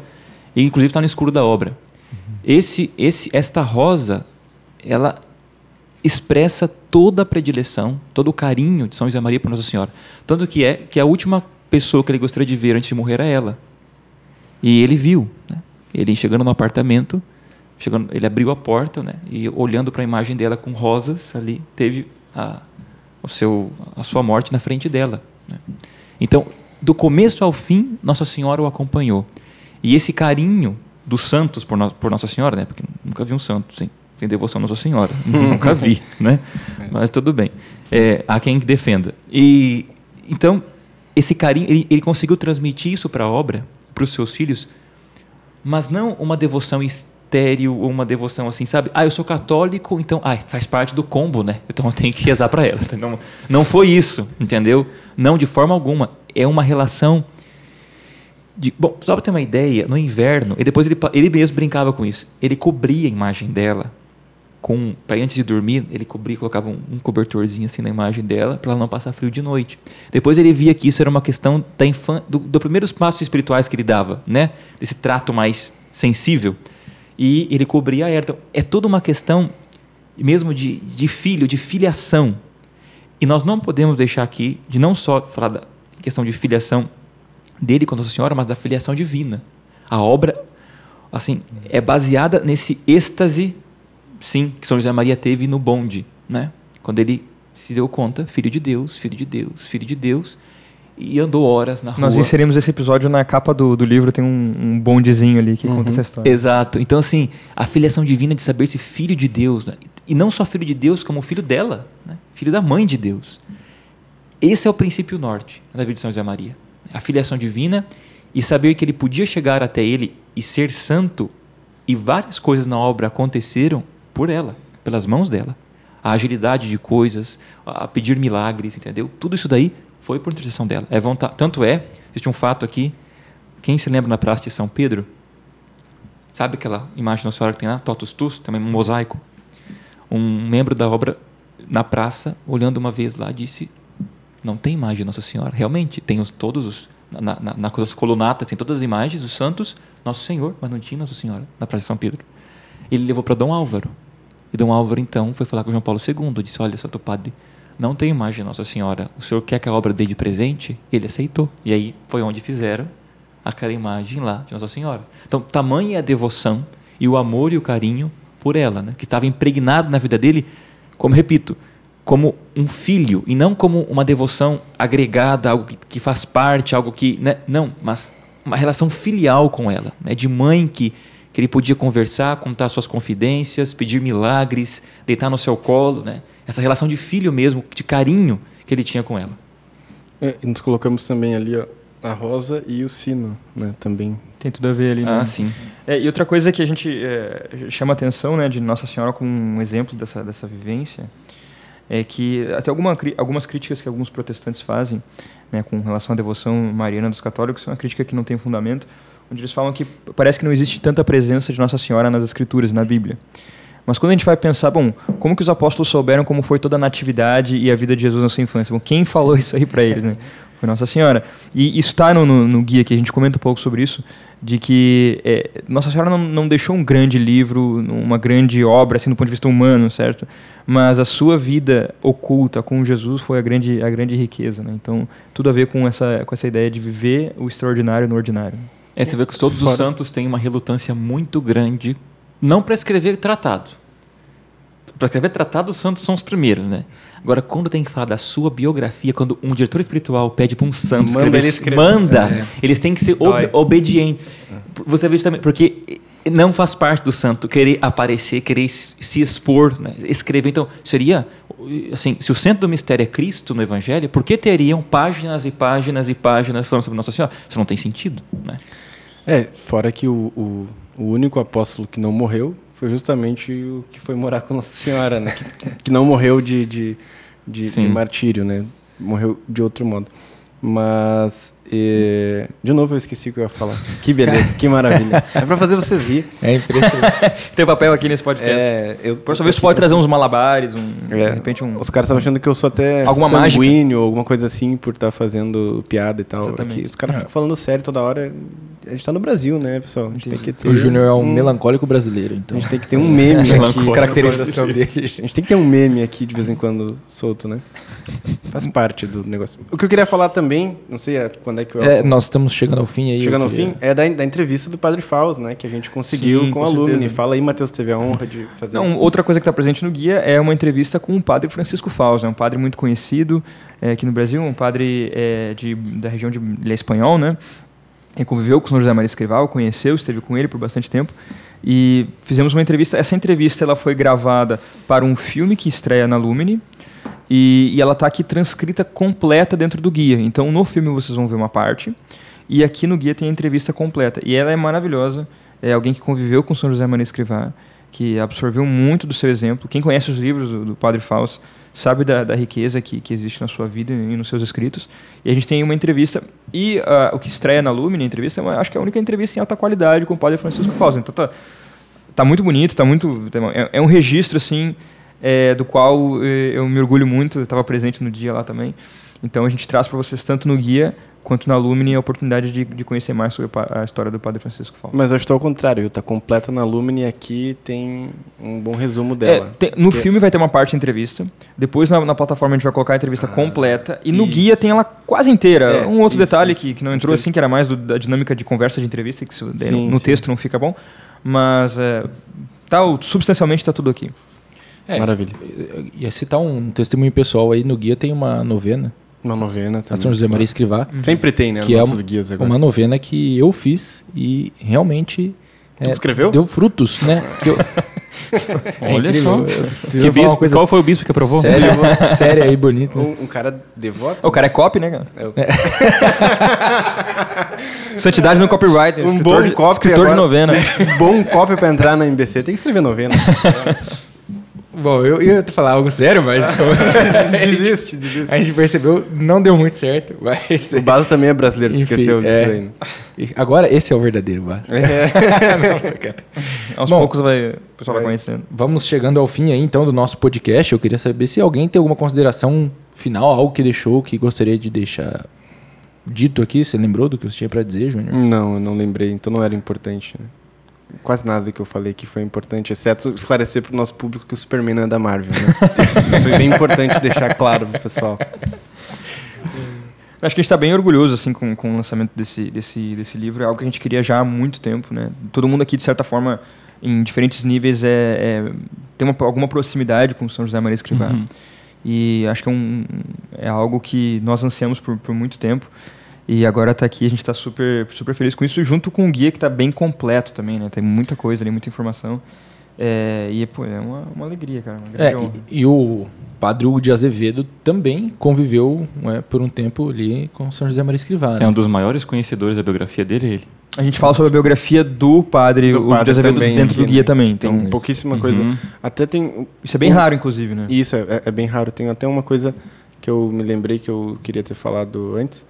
Speaker 4: E inclusive está no escuro da obra. Uhum. Esse, esse, esta rosa, ela expressa toda a predileção, todo o carinho de São José Maria por Nossa Senhora. Tanto que é que a última pessoa que ele gostaria de ver antes de morrer era ela. E ele viu. Né? Ele chegando no apartamento, chegando, ele abriu a porta, né? E olhando para a imagem dela com rosas ali, teve a, o seu, a sua morte na frente dela. Né? Então, do começo ao fim, Nossa Senhora o acompanhou. E esse carinho dos santos por, no, por Nossa Senhora, né? Porque nunca vi um santo sem, sem devoção a Nossa Senhora. nunca vi, né? Mas tudo bem. É, há quem defenda. E então esse carinho, ele, ele conseguiu transmitir isso para a obra, para os seus filhos, mas não uma devoção estéril ou uma devoção assim, sabe? Ah, eu sou católico, então, ah, faz parte do combo, né? Então eu tenho que rezar para ela. Não, não foi isso, entendeu? Não de forma alguma. É uma relação de, bom, só para ter uma ideia, no inverno, e depois ele, ele mesmo brincava com isso. Ele cobria a imagem dela com para antes de dormir, ele cobria, colocava um, um cobertorzinho assim na imagem dela para ela não passar frio de noite. Depois ele via que isso era uma questão da infan, do, dos primeiros passos espirituais que ele dava, né? Desse trato mais sensível. E ele cobria ela. Então, é toda uma questão mesmo de, de filho, de filiação. E nós não podemos deixar aqui de não só falar da questão de filiação dele com Nossa Senhora, mas da filiação divina. A obra assim é baseada nesse êxtase sim, que São José Maria teve no bonde, né? Quando ele se deu conta, filho de Deus, filho de Deus, filho de Deus, e andou horas na rua.
Speaker 2: Nós inserimos esse episódio na capa do, do livro, tem um, um bondezinho ali que uhum. conta essa história.
Speaker 4: Exato. Então, assim, a filiação divina de saber-se filho de Deus, né? e não só filho de Deus, como filho dela, né? filho da mãe de Deus. Esse é o princípio norte da vida de São José Maria. A filiação divina e saber que ele podia chegar até ele e ser santo, e várias coisas na obra aconteceram por ela, pelas mãos dela. A agilidade de coisas, a pedir milagres, entendeu? Tudo isso daí Foi por intercessão dela. É vontade. Tanto é, existe um fato aqui. Quem se lembra na Praça de São Pedro? Sabe aquela imagem da Senhora que tem lá? Totus Tus, também um mosaico. Um membro da obra na praça, olhando uma vez lá, disse: Não tem imagem de Nossa Senhora. Realmente, tem os, todos os. Na, na, nas colunatas tem todas as imagens dos santos, Nosso Senhor, mas não tinha Nossa Senhora na Praça de São Pedro. Ele levou para Dom Álvaro. E Dom Álvaro, então, foi falar com João Paulo II. Disse: Olha, Santo Padre, não tem imagem de Nossa Senhora. O senhor quer que a obra dê de presente? Ele aceitou. E aí foi onde fizeram aquela imagem lá de Nossa Senhora. Então, tamanha a devoção e o amor e o carinho por ela, né? que estava impregnado na vida dele, como repito, como um filho e não como uma devoção agregada, algo que, que faz parte, algo que. Né? Não, mas uma relação filial com ela, né? de mãe que, que ele podia conversar, contar suas confidências, pedir milagres, deitar no seu colo. Né? Essa relação de filho mesmo, de carinho que ele tinha com ela.
Speaker 1: É, e nos colocamos também ali ó, a rosa e o sino, né? Também.
Speaker 2: Tem tudo a ver ali, né?
Speaker 4: Ah, sim.
Speaker 2: É, e outra coisa que a gente é, chama atenção, né, de Nossa Senhora como um exemplo dessa, dessa vivência, é que até alguma, algumas críticas que alguns protestantes fazem, né, com relação à devoção mariana dos católicos, é uma crítica que não tem fundamento, onde eles falam que parece que não existe tanta presença de Nossa Senhora nas Escrituras, na Bíblia. Mas quando a gente vai pensar, bom, como que os apóstolos souberam como foi toda a natividade e a vida de Jesus na sua infância? Bom, quem falou isso aí para eles, né? Foi Nossa Senhora. E isso está no, no, no, guia que a gente comenta um pouco sobre isso, de que é, Nossa Senhora não, não, deixou um grande livro, uma grande obra, assim, do ponto de vista humano, certo? Mas a sua vida oculta com Jesus foi a grande, a grande riqueza, né? Então, tudo a ver com essa, com essa ideia de viver o extraordinário no ordinário.
Speaker 4: É, você vê que todos Fora. os santos têm uma relutância muito grande, não para escrever tratado, para escrever tratado, os santos são os primeiros, né? Agora, quando tem que falar da sua biografia, quando um diretor espiritual pede para um santo manda escrever, escrever. manda, é. eles têm que ser ob obedientes. Você vê também, porque não faz parte do santo querer aparecer, querer se expor, né? escrever. Então, seria assim, se o centro do mistério é Cristo no Evangelho, por que teriam páginas e páginas e páginas falando sobre Nossa Senhora? Isso não tem sentido, né?
Speaker 1: É, fora que o, o, o único apóstolo que não morreu foi justamente o que foi morar com Nossa Senhora, né? Que, que não morreu de, de, de, de martírio, né? Morreu de outro modo. Mas, e... de novo eu esqueci o que eu ia falar. Que beleza, que maravilha. É para fazer vocês rir.
Speaker 2: É impressionante. Tem papel aqui nesse podcast. É, eu, Próxima vez você pode trazer uns malabares, um, é, de repente um...
Speaker 1: Os caras estavam achando que eu sou até
Speaker 2: alguma
Speaker 1: sanguíneo, mágica. alguma coisa assim, por estar tá fazendo piada e tal. Aqui. Os caras é. ficam falando sério toda hora. A gente tá no Brasil, né, pessoal? A gente tem que ter
Speaker 3: o Júnior é um, um, melancólico brasileiro, então.
Speaker 1: A gente tem que ter um meme aqui.
Speaker 3: Caracterização dele.
Speaker 1: A gente tem que ter um meme aqui de vez em quando solto, né? Faz parte do negócio. O que eu queria falar também, não sei quando é que eu.
Speaker 3: É, nós estamos chegando ao fim aí.
Speaker 1: Chegando ao fim, é da, da entrevista do Padre Faus, né? Que a gente conseguiu Sim, com, com a Lumine. Fala aí, Matheus, teve a honra de fazer.
Speaker 2: Não, outra coisa que está presente no guia é uma entrevista com o Padre Francisco Faus, né? Um padre muito conhecido é, aqui no Brasil, um padre é, de, da região de. Ele é espanhol, né? Ele conviveu com o Sr. José Maria Escrival, conheceu, esteve com ele por bastante tempo e fizemos uma entrevista. Essa entrevista ela foi gravada para um filme que estreia na Lumine e, e ela está aqui transcrita completa dentro do guia. Então no filme vocês vão ver uma parte e aqui no guia tem a entrevista completa e ela é maravilhosa. É alguém que conviveu com o Sr. José Maria Escrivá, que absorveu muito do seu exemplo. Quem conhece os livros do, do Padre Fausto sabe da, da riqueza que, que, existe na sua vida e nos seus escritos. E a gente tem uma entrevista, e uh, o que estreia na Lumine, a entrevista, eu acho que é a única entrevista em alta qualidade com o padre Francisco Fausto. Então tá, tá muito bonito, tá muito, é, é um registro assim é, do qual eh, eu me orgulho muito, estava presente no dia lá também. Então a gente traz para vocês tanto no guia quanto na Lumine a oportunidade de, de conhecer mais sobre a história do Padre Francisco Fausto.
Speaker 1: Mas eu estou ao contrário, está completa na Lumine e aqui tem um bom resumo dela.
Speaker 2: É, tem, no filme vai ter uma parte de entrevista, depois na, na, plataforma a gente vai colocar a entrevista ah, completa e no isso. guia tem ela quase inteira. É, um outro isso, detalhe isso. Que, que não entrou assim, que era mais do, da dinâmica de conversa de entrevista, que sim, no, no texto não fica bom, mas é, tá, substancialmente está tudo aqui.
Speaker 3: É, Maravilha. Ia citar um testemunho pessoal aí, no guia tem uma novena
Speaker 1: uma novena
Speaker 3: também. A São José Maria Escrivá.
Speaker 1: Uhum. Sempre tem, né?
Speaker 3: Que é uma, guias agora. uma novena que eu fiz e realmente.
Speaker 1: Tu é, escreveu?
Speaker 3: Deu frutos, né? Que eu,
Speaker 4: Olha é só. Que bispo, coisa... Qual foi o bispo que aprovou?
Speaker 3: Sério, sério aí, bonito.
Speaker 1: Um, um, cara devoto.
Speaker 2: O cara é copy, né, cara? É o... é. Santidade no copyright.
Speaker 1: Um bom copy
Speaker 2: Escritor agora, de novena.
Speaker 1: Um bom copy pra entrar na MBC tem que escrever novena.
Speaker 3: Bom, eu ia te falar algo sério, mas.
Speaker 1: desiste, desiste.
Speaker 3: A gente percebeu, não deu muito certo. Mas...
Speaker 1: O Baso também é brasileiro,
Speaker 3: Enfim,
Speaker 1: esqueceu disso
Speaker 3: é.
Speaker 1: aí.
Speaker 3: Agora, esse é o verdadeiro Baso.
Speaker 1: É.
Speaker 3: Nossa, cara.
Speaker 2: Aos
Speaker 3: Bom,
Speaker 2: poucos vai, o pessoal vai
Speaker 1: vai.
Speaker 2: conhecendo.
Speaker 3: Vamos chegando ao fim aí, então, do nosso podcast. Eu queria saber se alguém tem alguma consideração final, algo que deixou, que gostaria de deixar dito aqui. Você lembrou do que você tinha pra dizer, Júnior?
Speaker 1: Não, eu não lembrei, então não era importante. né? Quase nada do que eu falei que foi importante, exceto esclarecer pro nosso público que o Superman não é da Marvel, né? Isso foi bem importante deixar claro pro pessoal.
Speaker 2: Acho que a gente está bem orgulhoso assim com, com o lançamento desse, desse, desse livro. É algo que a gente queria já há muito tempo, né? Todo mundo aqui de certa forma, em diferentes níveis, é, é- tem uma, alguma proximidade com o São José Maria Escrivá.
Speaker 4: Uhum.
Speaker 2: E acho que é, um, é algo que nós ansiamos por, por muito tempo. E agora está aqui, a gente está super, super feliz com isso, junto com o guia que está bem completo também, né? Tem muita coisa ali, muita informação. É, e pô, é uma, uma alegria, cara. Uma
Speaker 3: É, e, e o padre Hugo de Azevedo também conviveu né, por um tempo ali com São José Maria Escrivá. né?
Speaker 4: É um dos maiores conhecedores da biografia dele, ele.
Speaker 2: A gente fala sobre a biografia do padre,
Speaker 1: Do
Speaker 2: o
Speaker 1: padre
Speaker 2: de Azevedo
Speaker 1: também
Speaker 2: dentro
Speaker 1: aqui,
Speaker 2: do guia
Speaker 1: né?
Speaker 2: também.
Speaker 1: Tem
Speaker 2: Então,
Speaker 1: pouquíssima
Speaker 4: Uhum.
Speaker 1: coisa. Até tem.
Speaker 2: isso é bem raro, inclusive, né?
Speaker 1: Isso, é- é bem raro. Tem até uma coisa que eu me lembrei que eu queria ter falado antes.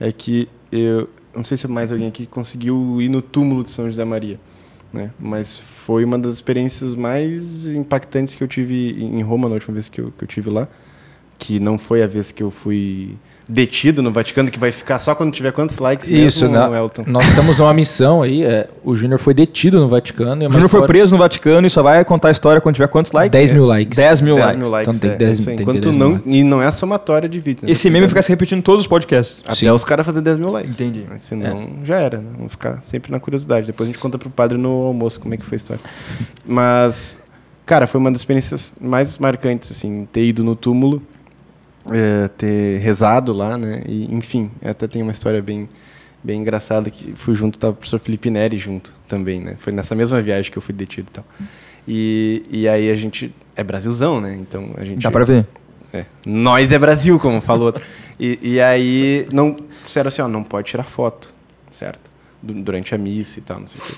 Speaker 1: É que eu. Não sei se mais alguém aqui conseguiu ir no túmulo de São José Maria. Né? Mas foi uma das experiências mais impactantes que eu tive em Roma na última vez que eu, que eu tive lá. Que não foi a vez que eu fui detido no Vaticano, que vai ficar só quando tiver quantos likes
Speaker 3: Isso,
Speaker 1: mesmo,
Speaker 3: na-
Speaker 1: Elton?
Speaker 3: nós estamos numa missão aí. é, o Júnior foi detido no Vaticano. E é
Speaker 2: O Júnior foi preso no Vaticano e só vai contar a história quando tiver quantos likes?
Speaker 3: 10 mil likes.
Speaker 2: 10 mil
Speaker 1: 10
Speaker 2: likes.
Speaker 1: mil likes.
Speaker 3: Então tem
Speaker 1: é,
Speaker 3: 10
Speaker 1: isso aí.
Speaker 3: tem que ter
Speaker 1: Enquanto
Speaker 3: 10 mil
Speaker 1: não,
Speaker 3: likes.
Speaker 1: e não é a somatória de vídeos. né?
Speaker 2: Esse meme vai ficar se repetindo em todos os podcasts.
Speaker 1: Até
Speaker 3: Sim.
Speaker 1: os caras fazer 10 mil likes.
Speaker 2: Entendi.
Speaker 1: Mas Senão já era, né? Vamos ficar sempre na curiosidade. Depois a gente conta pro padre no almoço como é que foi a história. Mas, cara, foi uma das experiências mais marcantes, assim, ter ido no túmulo, é, ter rezado lá, né? E, enfim, até tem uma história bem, bem engraçada que fui junto, tava o professor Felipe Neri junto também, né? Foi nessa mesma viagem que eu fui detido e tal. E, e aí a gente. É Brasilzão, né? Então a gente.
Speaker 2: Dá pra ver.
Speaker 1: É. Nós é Brasil, como falou. e, e aí, não, disseram assim, ó, não pode tirar foto, certo? Du- Durante a missa e tal, não sei o quê.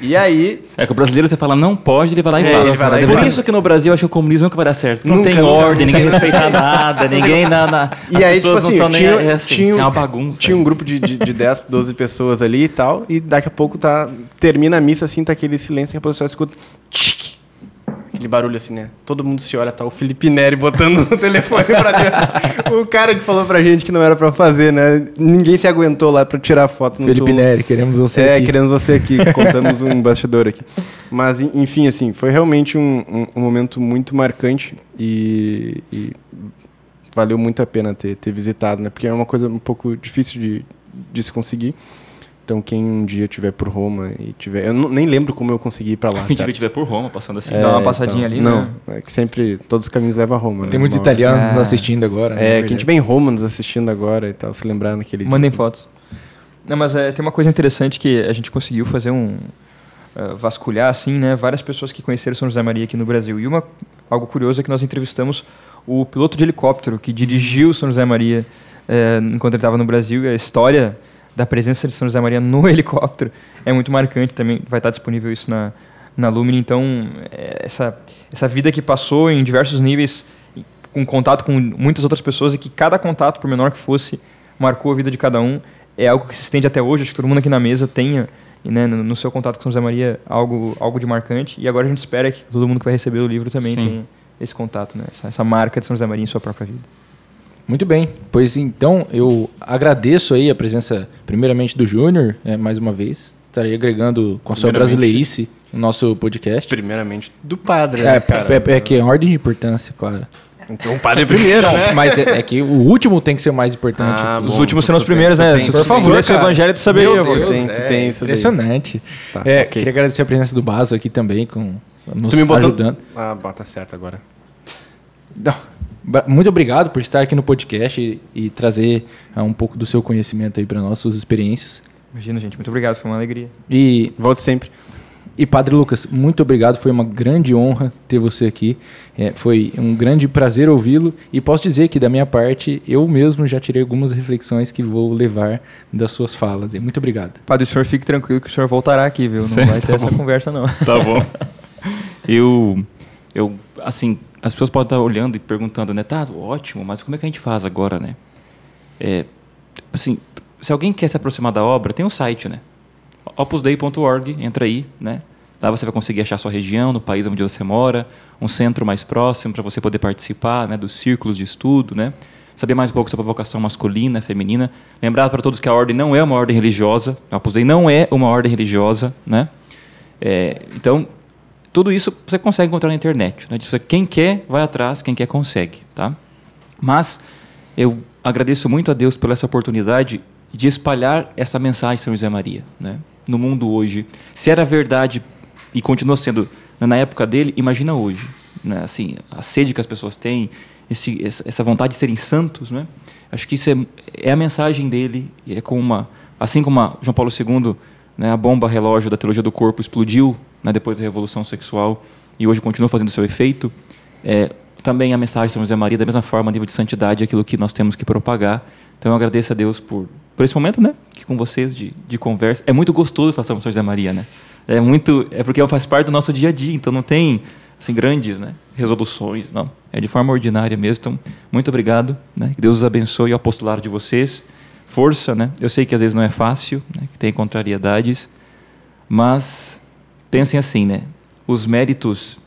Speaker 1: E aí,
Speaker 4: É que o brasileiro você fala não pode, ele vai lá e
Speaker 1: É,
Speaker 4: faz.
Speaker 1: ele vai lá e
Speaker 4: Por isso que no Brasil eu acho que o comunismo nunca vai dar certo. Não
Speaker 1: Nunca,
Speaker 4: tem
Speaker 1: nunca.
Speaker 4: ordem, ninguém respeita nada, ninguém nada.
Speaker 1: e aí tipo assim, tinha,
Speaker 4: é assim,
Speaker 1: tinha,
Speaker 4: é uma bagunça.
Speaker 1: tinha um grupo de, de, de 10, 12 pessoas ali e tal, e daqui a pouco tá, termina a missa, assim, tá aquele silêncio que a pessoa escuta... tchic, Aquele barulho assim, né? Todo mundo se olha, tá o Felipe Neri botando o telefone pra dentro. o cara que falou pra gente que não era pra fazer, né? Ninguém se aguentou lá pra tirar foto no
Speaker 3: Felipe
Speaker 1: túmulo.
Speaker 3: Neri, queremos você
Speaker 1: é,
Speaker 3: aqui.
Speaker 1: queremos você aqui, contamos um bastidor aqui. Mas, en- enfim, assim, foi realmente um, um- um momento muito marcante e, e valeu muito a pena ter, ter visitado, né? Porque é uma coisa um pouco difícil de, de se conseguir. Então, quem um dia tiver por Roma e tiver... Eu não- nem lembro como eu consegui ir pra lá,
Speaker 4: A gente
Speaker 1: certo?
Speaker 4: estiver por Roma, passando assim.
Speaker 2: Dá uma passadinha ali,
Speaker 1: Não,
Speaker 2: né?
Speaker 1: é que sempre todos os caminhos levam a Roma. né?
Speaker 3: Tem muitos
Speaker 1: Uma hora.
Speaker 3: italianos nos assistindo agora. né,
Speaker 1: É,
Speaker 3: verdade.
Speaker 1: quem tiver em Roma nos assistindo agora e tal, se lembrar naquele dia.
Speaker 2: Mandem fotos. Não, mas é, tem uma coisa interessante que a gente conseguiu fazer um eh, vasculhar assim, né, várias pessoas que conheceram São José Maria aqui no Brasil. E uma algo curioso é que nós entrevistamos o piloto de helicóptero que dirigiu São José Maria eh, enquanto ele estava no Brasil. E a história da presença de São José Maria no helicóptero é muito marcante também. Vai estar disponível isso na na Lumine. Então, eh, essa essa vida que passou em diversos níveis com contato com muitas outras pessoas e que cada contato, por menor que fosse, marcou a vida de cada um. É algo que se estende até hoje. Acho que todo mundo aqui na mesa tenha, né, no, no seu contato com São José Maria, algo, algo de marcante. E agora a gente espera que todo mundo que vai receber o livro também
Speaker 4: Sim.
Speaker 2: tenha esse contato, né, essa, essa marca de São José Maria em sua própria vida.
Speaker 3: Muito bem, pois então eu agradeço aí a presença, primeiramente do Júnior, né, mais uma vez. Estarei agregando com a sua brasileirice no nosso podcast.
Speaker 1: Primeiramente do padre,
Speaker 3: É,
Speaker 1: né, cara?
Speaker 3: é, é que é ordem de importância, claro.
Speaker 1: Então o padre é primeiro, né?
Speaker 3: Mas é, é que o último tem que ser o mais importante
Speaker 1: Ah, bom.
Speaker 2: Os últimos serão os primeiros, né?
Speaker 1: tem-
Speaker 2: Se
Speaker 1: por
Speaker 3: favor,
Speaker 2: lesse o evangelho, tu saberia.
Speaker 1: Meu. Deus. tem- tu tem isso
Speaker 3: impressionante.
Speaker 1: Tá,
Speaker 3: É,
Speaker 1: ok.
Speaker 3: Queria agradecer a presença do Baso aqui também, com, nos
Speaker 1: Tu me botou...
Speaker 3: ajudando.
Speaker 1: Ah, bota certo agora.
Speaker 3: Não, Muito obrigado por estar aqui no podcast e, e trazer ah, um pouco do seu conhecimento aí para nós, suas experiências.
Speaker 2: Imagina, gente. Muito obrigado. Foi uma alegria.
Speaker 3: E
Speaker 1: Volte sempre.
Speaker 3: E Padre Lucas, muito obrigado. Foi uma grande honra ter você aqui. É, foi um grande prazer ouvi-lo. E posso dizer que, da minha parte, eu mesmo já tirei algumas reflexões que vou levar das suas falas. E muito obrigado.
Speaker 2: Padre, o senhor fique tranquilo que o senhor voltará aqui, viu? Não
Speaker 4: Certo,
Speaker 2: vai ter
Speaker 4: tá
Speaker 2: essa
Speaker 4: bom.
Speaker 2: conversa, não.
Speaker 4: Tá bom. Eu, eu, assim, as pessoas podem estar olhando e perguntando, né? Tá, ótimo, mas como é que a gente faz agora, né? É, assim, se alguém quer se aproximar da obra, tem um site, né? opusdei.org, entra aí, né? Lá você vai conseguir achar sua região, no país onde você mora, um centro mais próximo para você poder participar né, dos círculos de estudo, né? saber mais um pouco sobre a vocação masculina, feminina. Lembrar para todos que a ordem não é uma ordem religiosa, a Opus Dei não é uma ordem religiosa. Né? É, então, tudo isso você consegue encontrar na internet. Né? Quem quer, vai atrás, quem quer, consegue. Tá? Mas eu agradeço muito a Deus pela essa oportunidade de espalhar essa mensagem de São José Maria né? no mundo hoje. Se era verdade e continua sendo na época dele, imagina hoje. Né? Assim, a sede que as pessoas têm, esse, essa vontade de serem santos, né? Acho que isso é, é a mensagem dele, é como uma, assim como João Paulo II, né, a bomba relógio da teologia do corpo explodiu né, depois da revolução sexual e hoje continua fazendo seu efeito. É, também a mensagem de São José Maria, da mesma forma, a nível de santidade, é aquilo que nós temos que propagar. Então eu agradeço a Deus por, por esse momento, né, que com vocês de, de conversa. É muito gostoso falar sobre São José Maria, né? É muito, é porque faz parte do nosso dia a dia, então não tem assim grandes, né, resoluções, não. É de forma ordinária mesmo. Então, muito obrigado, né? Que Deus os abençoe o apostolado de vocês. Força, né? Eu sei que às vezes não é fácil, né? que tem contrariedades, mas pensem assim, né? Os méritos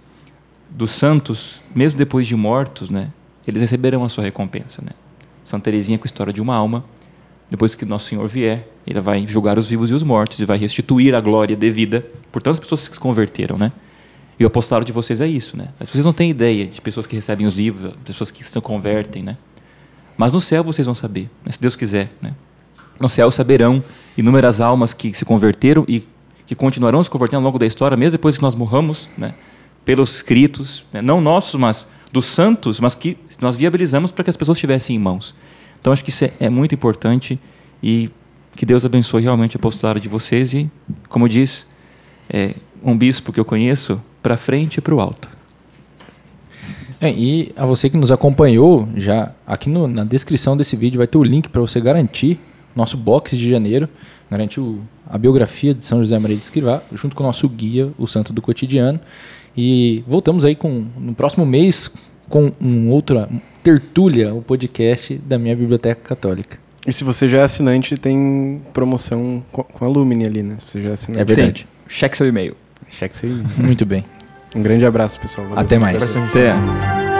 Speaker 4: dos santos, mesmo depois de mortos, né? Eles receberão a sua recompensa, né? Santa Teresinha com a história de uma alma, depois que Nosso Senhor vier, ele vai julgar os vivos e os mortos e vai restituir a glória devida por tantas pessoas que se converteram, né? E o apostolado de vocês é isso, né? Mas vocês não têm ideia de pessoas que recebem os livros, pessoas que se convertem, né? Mas no céu vocês vão saber, né? se Deus quiser, né? No céu saberão inúmeras almas que se converteram e que continuarão se convertendo ao longo da história, mesmo depois que nós morramos, né? Pelos escritos, né? não nossos, mas dos santos, mas que nós viabilizamos para que as pessoas tivessem em mãos. Então acho que isso é, é muito importante e que Deus abençoe realmente a apostolado de vocês e, como diz é, um bispo que eu conheço, para frente e para o alto.
Speaker 3: É, e a você que nos acompanhou, já aqui no, na descrição desse vídeo vai ter o link para você garantir nosso box de janeiro, garantir o, a biografia de São José Maria de Escrivá, junto com o nosso guia, o Santo do Cotidiano. E voltamos aí com no próximo mês com um outra tertúlia, o podcast da minha biblioteca católica.
Speaker 1: E se você já é assinante, tem promoção com a Lumine ali, né? Se você já é assinante.
Speaker 3: É verdade. Tem.
Speaker 2: Cheque seu e-mail.
Speaker 1: Cheque seu e-mail.
Speaker 3: Muito bem.
Speaker 1: Um grande abraço, pessoal.
Speaker 3: Valeu. Até mais.
Speaker 4: Até.